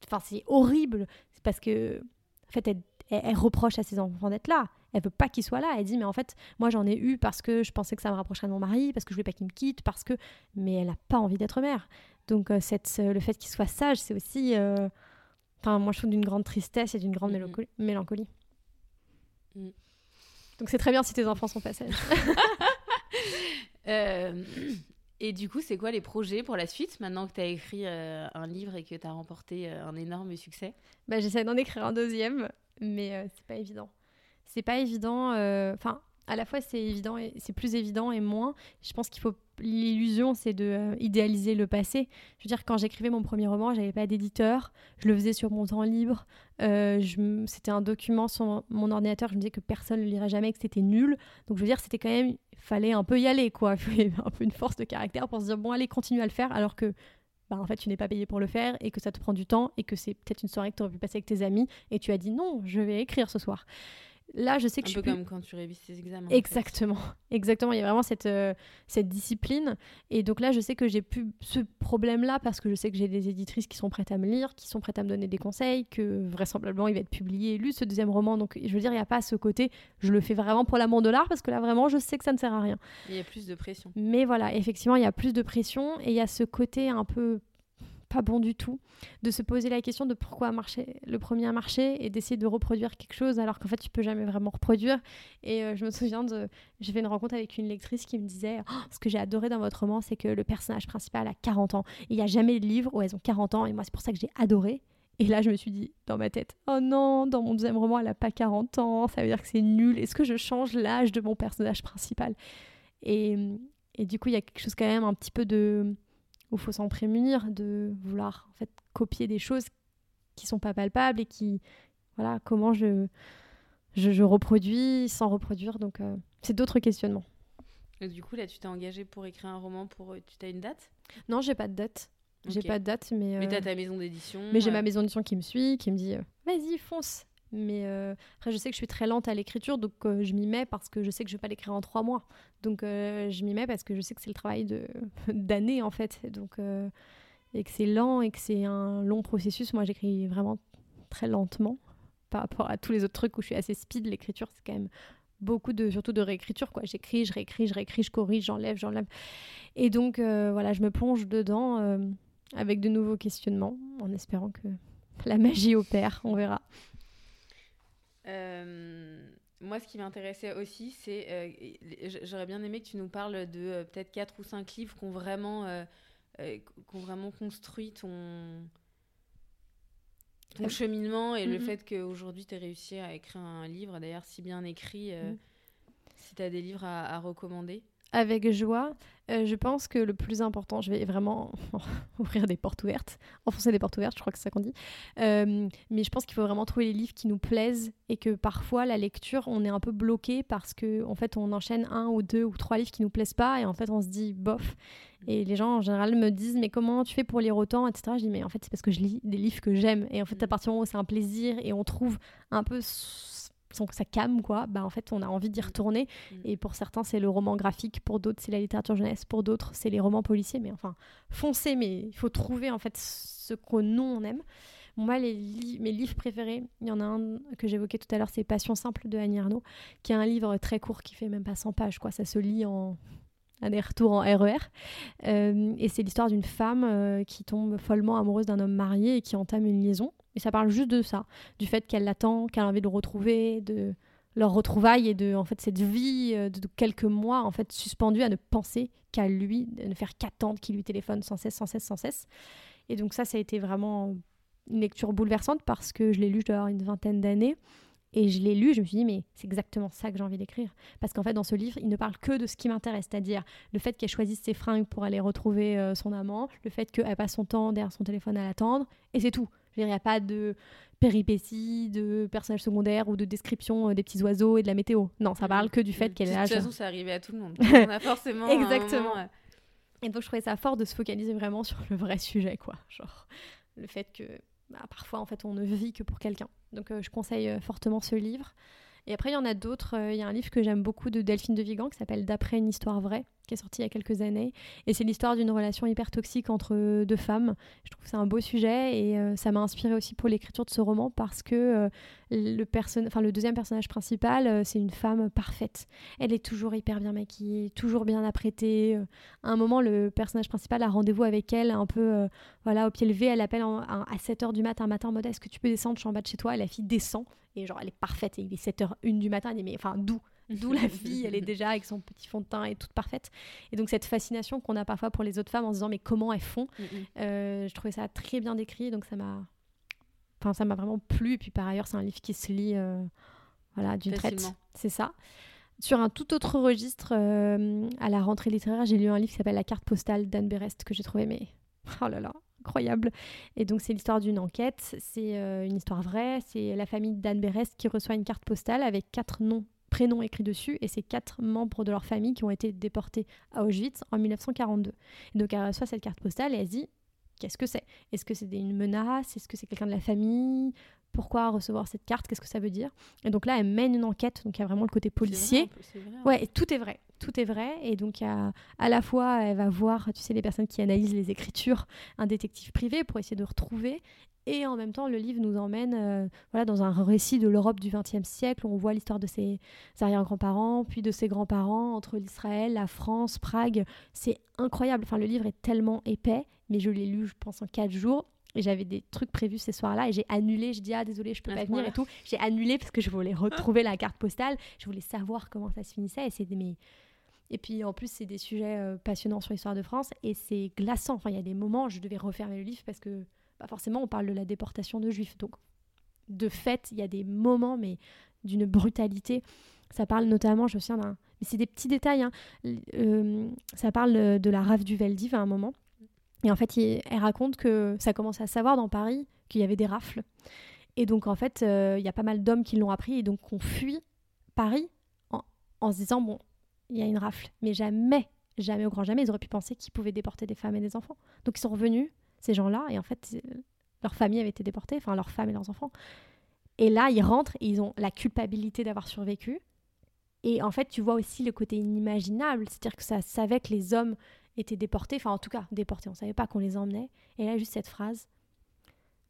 S2: enfin, c'est horrible. C'est parce que, en fait, elle, elle, reproche à ses enfants d'être là. Elle veut pas qu'ils soient là. Elle dit Mais en fait, moi, j'en ai eu parce que je pensais que ça me rapprocherait de mon mari, parce que je voulais pas qu'il me quitte, parce que. Mais elle n'a pas envie d'être mère. Donc euh, cette, le fait qu'il soit sage, c'est aussi, euh, enfin moi je trouve d'une grande tristesse et d'une grande mélancolie. Mm. Donc c'est très bien si tes enfants sont pas sages.
S1: Euh, et du coup, c'est quoi les projets pour la suite maintenant que tu as écrit un livre et que tu as remporté un énorme succès?
S2: Bah, J'essaie d'en écrire un deuxième, mais c'est pas évident. C'est pas évident. Enfin, à la fois c'est évident c'est plus évident et moins. Je pense qu'il faut l'illusion, c'est de euh, idéaliser le passé. Je veux dire, quand j'écrivais mon premier roman, j'avais pas d'éditeur, je le faisais sur mon temps libre. Euh, c'était un document sur mon ordinateur. Je me disais que personne ne le lirait jamais, que c'était nul. Donc je veux dire, c'était quand même, fallait un peu y aller, quoi. Il fallait un peu une force de caractère pour se dire bon, allez, continue à le faire, alors que bah, en fait, tu n'es pas payé pour le faire et que ça te prend du temps et que c'est peut-être une soirée que tu aurais pu passer avec tes amis et tu as dit non, je vais écrire ce soir. Là, je sais que
S1: un
S2: je
S1: peu comme quand tu révises tes examens.
S2: Exactement, exactement. Il y a vraiment cette, euh, cette discipline. Et donc là, je sais que j'ai plus ce problème-là parce que je sais que j'ai des éditrices qui sont prêtes à me lire, qui sont prêtes à me donner des conseils, que vraisemblablement il va être publié et lu ce deuxième roman. Donc je veux dire, il n'y a pas ce côté, je le fais vraiment pour l'amour de l'art parce que là, vraiment, je sais que ça ne sert à rien.
S1: Il y a plus de pression.
S2: Mais voilà, effectivement, il y a plus de pression et il y a ce côté un peu pas bon du tout, de se poser la question de pourquoi marcher, le premier a marché et d'essayer de reproduire quelque chose alors qu'en fait tu peux jamais vraiment reproduire. Et euh, je me souviens de, j'ai fait une rencontre avec une lectrice qui me disait, oh, ce que j'ai adoré dans votre roman, c'est que le personnage principal a 40 ans. Il n'y a jamais de livre où elles ont 40 ans et moi c'est pour ça que j'ai adoré. Et là, je me suis dit dans ma tête, oh non, dans mon deuxième roman, elle n'a pas 40 ans, ça veut dire que c'est nul. Est-ce que je change l'âge de mon personnage principal? Et, et, du coup, il y a quelque chose quand même un petit peu de... où il faut s'en prémunir, de vouloir en fait copier des choses qui sont pas palpables et qui... Voilà, comment je, je, reproduis sans reproduire. Donc, euh, c'est d'autres questionnements.
S1: Et du coup, là, tu t'es engagé pour écrire un roman pour... Euh, tu as une date?
S2: Non, j'ai pas de date. J'ai pas de date, mais.
S1: Mais t'as euh, ta maison d'édition.
S2: Mais j'ai ma maison d'édition qui me suit, qui me dit euh, vas-y, fonce. Mais euh, après, je sais que je suis très lente à l'écriture, donc je m'y mets parce que je sais que je vais pas l'écrire en trois mois. Donc je m'y mets parce que je sais que c'est le travail de d'années en fait. Donc et que c'est lent et que c'est un long processus. Moi, j'écris vraiment très lentement par rapport à tous les autres trucs où je suis assez speed. L'écriture, c'est quand même beaucoup de surtout de réécriture quoi j'écris je réécris je réécris je corrige j'enlève j'enlève et donc voilà je me plonge dedans avec de nouveaux questionnements, en espérant que la magie opère, on verra.
S1: Euh, moi, ce qui m'intéressait aussi, c'est. Euh, j'aurais bien aimé que tu nous parles de euh, peut-être 4 ou 5 livres qui ont vraiment, vraiment construit ton, ton cheminement et le mm-hmm. fait qu'aujourd'hui tu aies réussi à écrire un livre, d'ailleurs si bien écrit. Mm. Si tu as des livres à recommander
S2: avec joie. Euh, je pense que le plus important, je vais vraiment ouvrir des portes ouvertes, enfoncer des portes ouvertes, je crois que c'est ça qu'on dit. Euh, mais je pense qu'il faut vraiment trouver les livres qui nous plaisent et que parfois la lecture, on est un peu bloqué parce que en fait, on enchaîne un ou deux ou trois livres qui nous plaisent pas et en fait, on se dit bof. Et les gens en général me disent mais comment tu fais pour lire autant, etc. Je dis mais en fait c'est parce que je lis des livres que j'aime et en fait à partir du moment où c'est un plaisir et on trouve un peu sans que ça calme, quoi, bah en fait, on a envie d'y mm. retourner. Mm. Et pour certains, c'est le roman graphique, pour d'autres, c'est la littérature jeunesse, pour d'autres, c'est les romans policiers. Mais enfin, foncez, mais il faut trouver en fait ce que nous on aime. Moi, les mes livres préférés, il y en a un que j'évoquais tout à l'heure, c'est Passion simple de Annie Arnaud, qui est un livre très court qui fait même pas 100 pages, quoi. Ça se lit en un retour en RER. E euh, et c'est l'histoire d'une femme euh, qui tombe follement amoureuse d'un homme marié et qui entame une liaison. Et ça parle juste de ça, du fait qu'elle l'attend, qu'elle a envie de le retrouver, de leur retrouvaille et de en fait cette vie euh, de quelques mois en fait suspendue à ne penser qu'à lui, de ne faire qu'attendre qu'il lui téléphone sans cesse, sans cesse, sans cesse. Et donc ça, ça a été vraiment une lecture bouleversante parce que je l'ai lu, je dois avoir une vingtaine d'années. Et je l'ai lu, je me suis dit, mais c'est exactement ça que j'ai envie d'écrire. Parce qu'en fait, dans ce livre, il ne parle que de ce qui m'intéresse, c'est-à-dire le fait qu'elle choisisse ses fringues pour aller retrouver euh, son amant, le fait qu'elle passe son temps derrière son téléphone à l'attendre, et c'est tout. Il n'y a pas de péripéties, de personnages secondaires ou de description euh, des petits oiseaux et de la météo. Non, ça parle que du fait qu'elle est là.
S1: De toute façon, ça arrivait à tout le monde. On a forcément.
S2: Exactement. Et donc, je trouvais ça fort de se focaliser vraiment sur le vrai sujet, quoi. Genre, le fait que bah, parfois, en fait, on ne vit que pour quelqu'un. Donc, euh, je conseille euh, fortement ce livre. Et après, il y en a d'autres. Il y a un livre que j'aime beaucoup de Delphine de Vigan qui s'appelle D'après une histoire vraie qui est sorti il y a quelques années. Et c'est l'histoire d'une relation hyper toxique entre deux femmes. Je trouve que c'est un beau sujet et euh, ça m'a inspiré aussi pour l'écriture de ce roman parce que euh, le, le deuxième personnage principal, euh, c'est une femme parfaite. Elle est toujours hyper bien maquillée, toujours bien apprêtée. à un moment, le personnage principal a rendez-vous avec elle un peu voilà, au pied levé. Elle appelle à 7h du matin, un matin en que tu peux descendre? Je suis en bas de chez toi. Et la fille descend et genre elle est parfaite. Et il est 7h01 du matin. Elle dit Mais enfin, d'où? D'où la fille, elle est déjà avec son petit fond de teint et toute parfaite. Et donc cette fascination qu'on a parfois pour les autres femmes en se disant mais comment elles font? Mm, mm. Euh, Je trouvais ça très bien décrit, donc ça m'a, enfin ça m'a vraiment plu. Et puis par ailleurs c'est un livre qui se lit, euh, voilà, d'une traite. C'est ça. Sur un tout autre registre, euh, à la rentrée littéraire, j'ai lu un livre qui s'appelle La carte postale d'Anne Berest que j'ai trouvé mais oh là là incroyable. Et donc c'est l'histoire d'une enquête, c'est une histoire vraie, c'est la famille d'Anne Berest qui reçoit une carte postale avec quatre noms prénoms écrits dessus et c'est quatre membres de leur famille qui ont été déportés à Auschwitz en 1942. donc elle reçoit cette carte postale et elle dit qu'est-ce que c'est? Est-ce que c'est une menace? Est-ce que c'est quelqu'un de la famille? Pourquoi recevoir cette carte? Qu'est-ce que ça veut dire? Et donc là, elle mène une enquête, donc il y a vraiment le côté policier. ouais, tout est vrai. Tout est vrai. Et donc, à, à la fois, elle va voir, tu sais, les personnes qui analysent les écritures, un détective privé pour essayer de retrouver Et en même temps, le livre nous emmène euh, voilà, dans un récit de l'Europe du XXe siècle. Où on voit l'histoire de ses arrière-grands-parents, puis de ses grands-parents, entre l'Israël, la France, Prague. C'est incroyable. Enfin, le livre est tellement épais, mais je l'ai lu, je pense, en quatre jours. Et j'avais des trucs prévus ces soirs-là et j'ai annulé. Je dis ah désolé, je peux pas venir et tout. J'ai annulé parce que je voulais retrouver la carte postale. Je voulais savoir comment ça se finissait et c'est mes et puis en plus, c'est des sujets euh, passionnants sur l'histoire de France et c'est glaçant. Enfin, il y a des moments, je devais refermer le livre parce que bah, forcément, on parle de la déportation de juifs. Donc, de fait, il y a des moments, mais d'une brutalité. Ça parle notamment, je me souviens. Mais c'est des petits détails. Hein. Euh, ça parle de la rave du Veldiv à un moment. Et en fait, elle raconte que ça commence à savoir dans Paris qu'il y avait des rafles. Et donc, en fait, euh, il y a pas mal d'hommes qui l'ont appris et donc on fuit Paris en, en se disant bon, il y a une rafle. Mais jamais, jamais au grand jamais, ils auraient pu penser qu'ils pouvaient déporter des femmes et des enfants. Donc ils sont revenus, ces gens-là, et en fait, euh, leur famille avait été déportée, enfin leurs femmes et leurs enfants. Et là, ils rentrent et ils ont la culpabilité d'avoir survécu. Et en fait, tu vois aussi le côté inimaginable, c'est-à-dire que ça savait que les hommes étaient déportés, enfin en tout cas déportés, on savait pas qu'on les emmenait. Et là, juste cette phrase.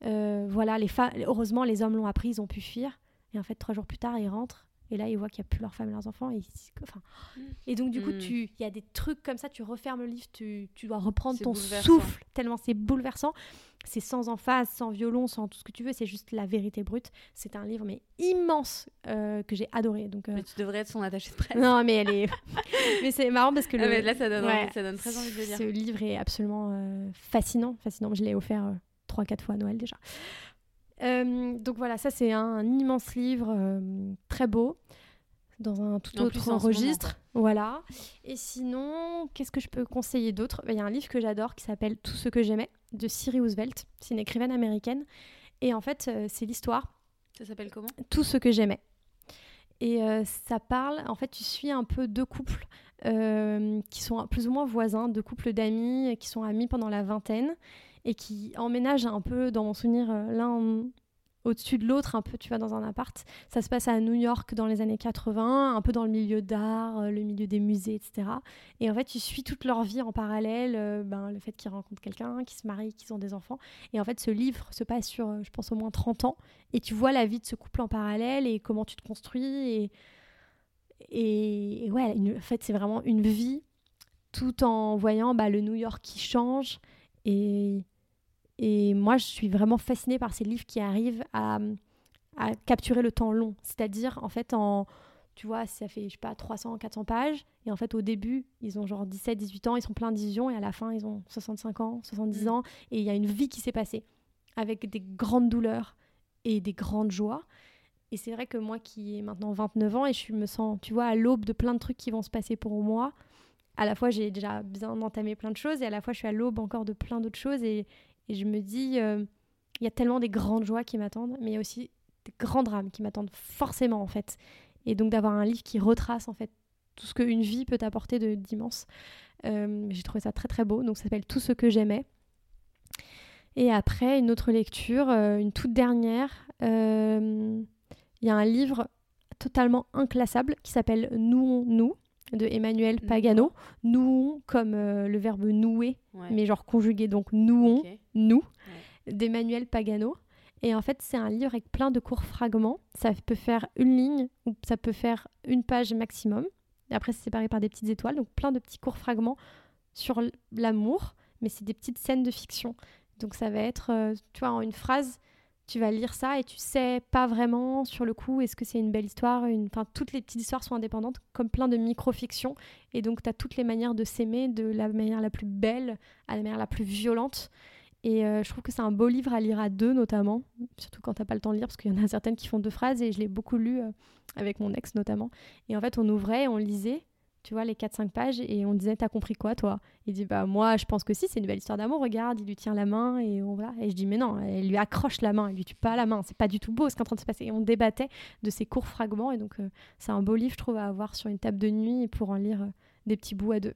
S2: Euh, voilà, les heureusement, les hommes l'ont appris, ils ont pu fuir. Et en fait, trois jours plus tard, ils rentrent et là, ils voient qu'il n'y a plus leur femme et leurs enfants. Et, enfin, et donc, du coup, mm. il y a des trucs comme ça, tu refermes le livre, tu, tu dois reprendre ton souffle, tellement c'est bouleversant. C'est sans emphase, sans violon, sans tout ce que tu veux, c'est juste la vérité brute. C'est un livre, mais immense, euh, que j'ai adoré. Donc,
S1: euh, Mais tu devrais être son attaché de presse.
S2: Non, mais elle est. mais c'est marrant parce que.
S1: Ah, le... là, ça donne, ça donne très envie de le lire.
S2: Ce livre est absolument euh, fascinant. fascinant. Je l'ai offert 3-4 fois à Noël déjà. Euh, donc voilà, ça c'est un, immense livre euh, très beau dans un tout autre registre. voilà. Et sinon, qu'est-ce que je peux conseiller d'autre? Bah, Il y a un livre que j'adore qui s'appelle Tout ce que j'aimais de Siri Roosevelt. C'est une écrivaine américaine. Et en fait, euh, c'est l'histoire.
S1: Ça s'appelle comment?
S2: Tout ce que j'aimais. Et ça parle, en fait, tu suis un peu deux couples qui sont plus ou moins voisins, deux couples d'amis qui sont amis pendant la vingtaine et qui emménagent un peu, dans mon souvenir, euh, l'un au-dessus de l'autre, un peu, tu vas dans un appart. Ça se passe à New York dans les années 80, un peu dans le milieu d'art, euh, le milieu des musées, etc. Et en fait, tu suis toute leur vie en parallèle, euh, ben, le fait qu'ils rencontrent quelqu'un, qu'ils se marient, qu'ils ont des enfants. Et en fait, ce livre se passe sur, je pense, au moins 30 ans. Et tu vois la vie de ce couple en parallèle et comment tu te construis. Et, et, ouais, en fait, c'est vraiment une vie tout en voyant bah, le New York qui change. Et et moi, je suis vraiment fascinée par ces livres qui arrivent à, capturer le temps long. C'est-à-dire, en fait, en, tu vois, ça fait, je sais pas, 300, 400 pages. Et en fait, au début, ils ont genre 17, 18 ans, ils sont pleins de visions. Et à la fin, ils ont 65 ans, 70 mm. ans. Et il y a une vie qui s'est passée avec des grandes douleurs et des grandes joies. Et c'est vrai que moi qui ai maintenant 29 ans et je me sens, tu vois, à l'aube de plein de trucs qui vont se passer pour moi, à la fois j'ai déjà bien entamé plein de choses et à la fois je suis à l'aube encore de plein d'autres choses et, et je me dis, euh, il y a tellement des grandes joies qui m'attendent, mais il y a aussi des grands drames qui m'attendent forcément, en fait. Et donc d'avoir un livre qui retrace, en fait, tout ce qu'une vie peut apporter d'immense. Euh, j'ai trouvé ça très très beau. Donc ça s'appelle Tout ce que j'aimais. Et après, une autre lecture, euh, une toute dernière. Il y a un livre totalement inclassable qui s'appelle Nous, nous de Emmanuel Pagano. Nouons comme le verbe nouer, mais genre conjugué, donc nouons, nous, d'Emmanuel Pagano. Et en fait, c'est un livre avec plein de courts fragments. Ça peut faire une ligne ou ça peut faire une page maximum. Et après, c'est séparé par des petites étoiles, donc plein de petits courts fragments sur l'amour, mais c'est des petites scènes de fiction. Donc ça va être, euh, tu vois, en une phrase, tu vas lire ça et tu sais pas vraiment sur le coup est-ce que c'est une belle histoire une... enfin toutes les petites histoires sont indépendantes comme plein de micro-fictions et donc tu as toutes les manières de s'aimer de la manière la plus belle à la manière la plus violente et euh, je trouve que c'est un beau livre à lire à deux notamment surtout quand t'as pas le temps de lire parce qu'il y en a certaines qui font deux phrases et je l'ai beaucoup lu euh, avec mon ex notamment et en fait on ouvrait on lisait tu vois, les 4-5 pages, et on disait, t'as compris quoi, toi? Il dit, bah moi, je pense que si, c'est une belle histoire d'amour, regarde, il lui tient la main, et on voilà. Et je dis, mais non, elle lui accroche la main, elle lui tue pas la main, c'est pas du tout beau ce qui est en train de se passer. Et on débattait de ces courts fragments, et donc euh, c'est un beau livre, je trouve, à avoir sur une table de nuit pour en lire des petits bouts à deux.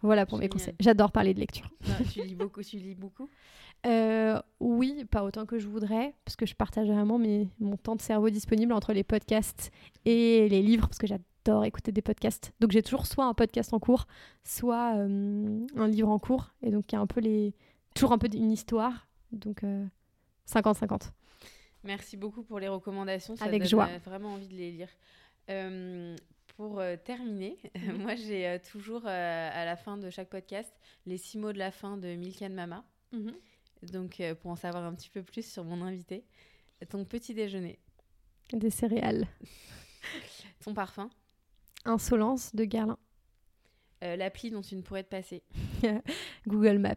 S2: Voilà pour mes conseils. J'adore parler de lecture.
S1: tu lis beaucoup, tu lis beaucoup?
S2: Euh, Oui, pas autant que je voudrais, parce que je partage vraiment mes, mon temps de cerveau disponible entre les podcasts et les livres, parce que j'adore écouter des podcasts. Donc j'ai toujours soit un podcast en cours, soit euh, un livre en cours. Et donc il y a un peu les... toujours un peu une histoire. Donc euh, 50-50.
S1: Merci beaucoup pour les recommandations. Ça
S2: Avec
S1: donne
S2: joie.
S1: euh, vraiment envie de les lire. Pour euh, terminer, moi j'ai euh, toujours euh, à la fin de chaque podcast les six mots de la fin de Milkan Mama. Donc euh, pour en savoir un petit peu plus sur mon invité, ton petit déjeuner,
S2: Des céréales.
S1: ton parfum,
S2: Insolence de Guerlain.
S1: euh, l'appli dont tu ne pourrais te passer,
S2: Google Maps.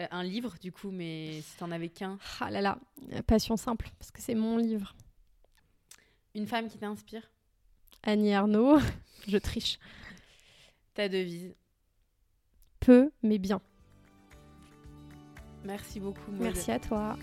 S1: Euh, un livre du coup, mais si t'en avais qu'un,
S2: Ah là là, Passion simple, parce que c'est mon livre.
S1: une femme qui t'inspire,
S2: Annie Arnaud, je triche.
S1: ta devise.
S2: Peu, mais bien.
S1: Merci beaucoup. Maud.
S2: Merci à toi.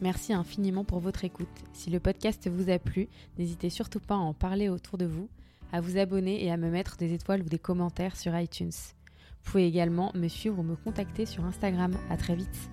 S1: Merci infiniment pour votre écoute. Si le podcast vous a plu, n'hésitez surtout pas à en parler autour de vous, à vous abonner et à me mettre des étoiles ou des commentaires sur iTunes. Vous pouvez également me suivre ou me contacter sur Instagram. À très vite.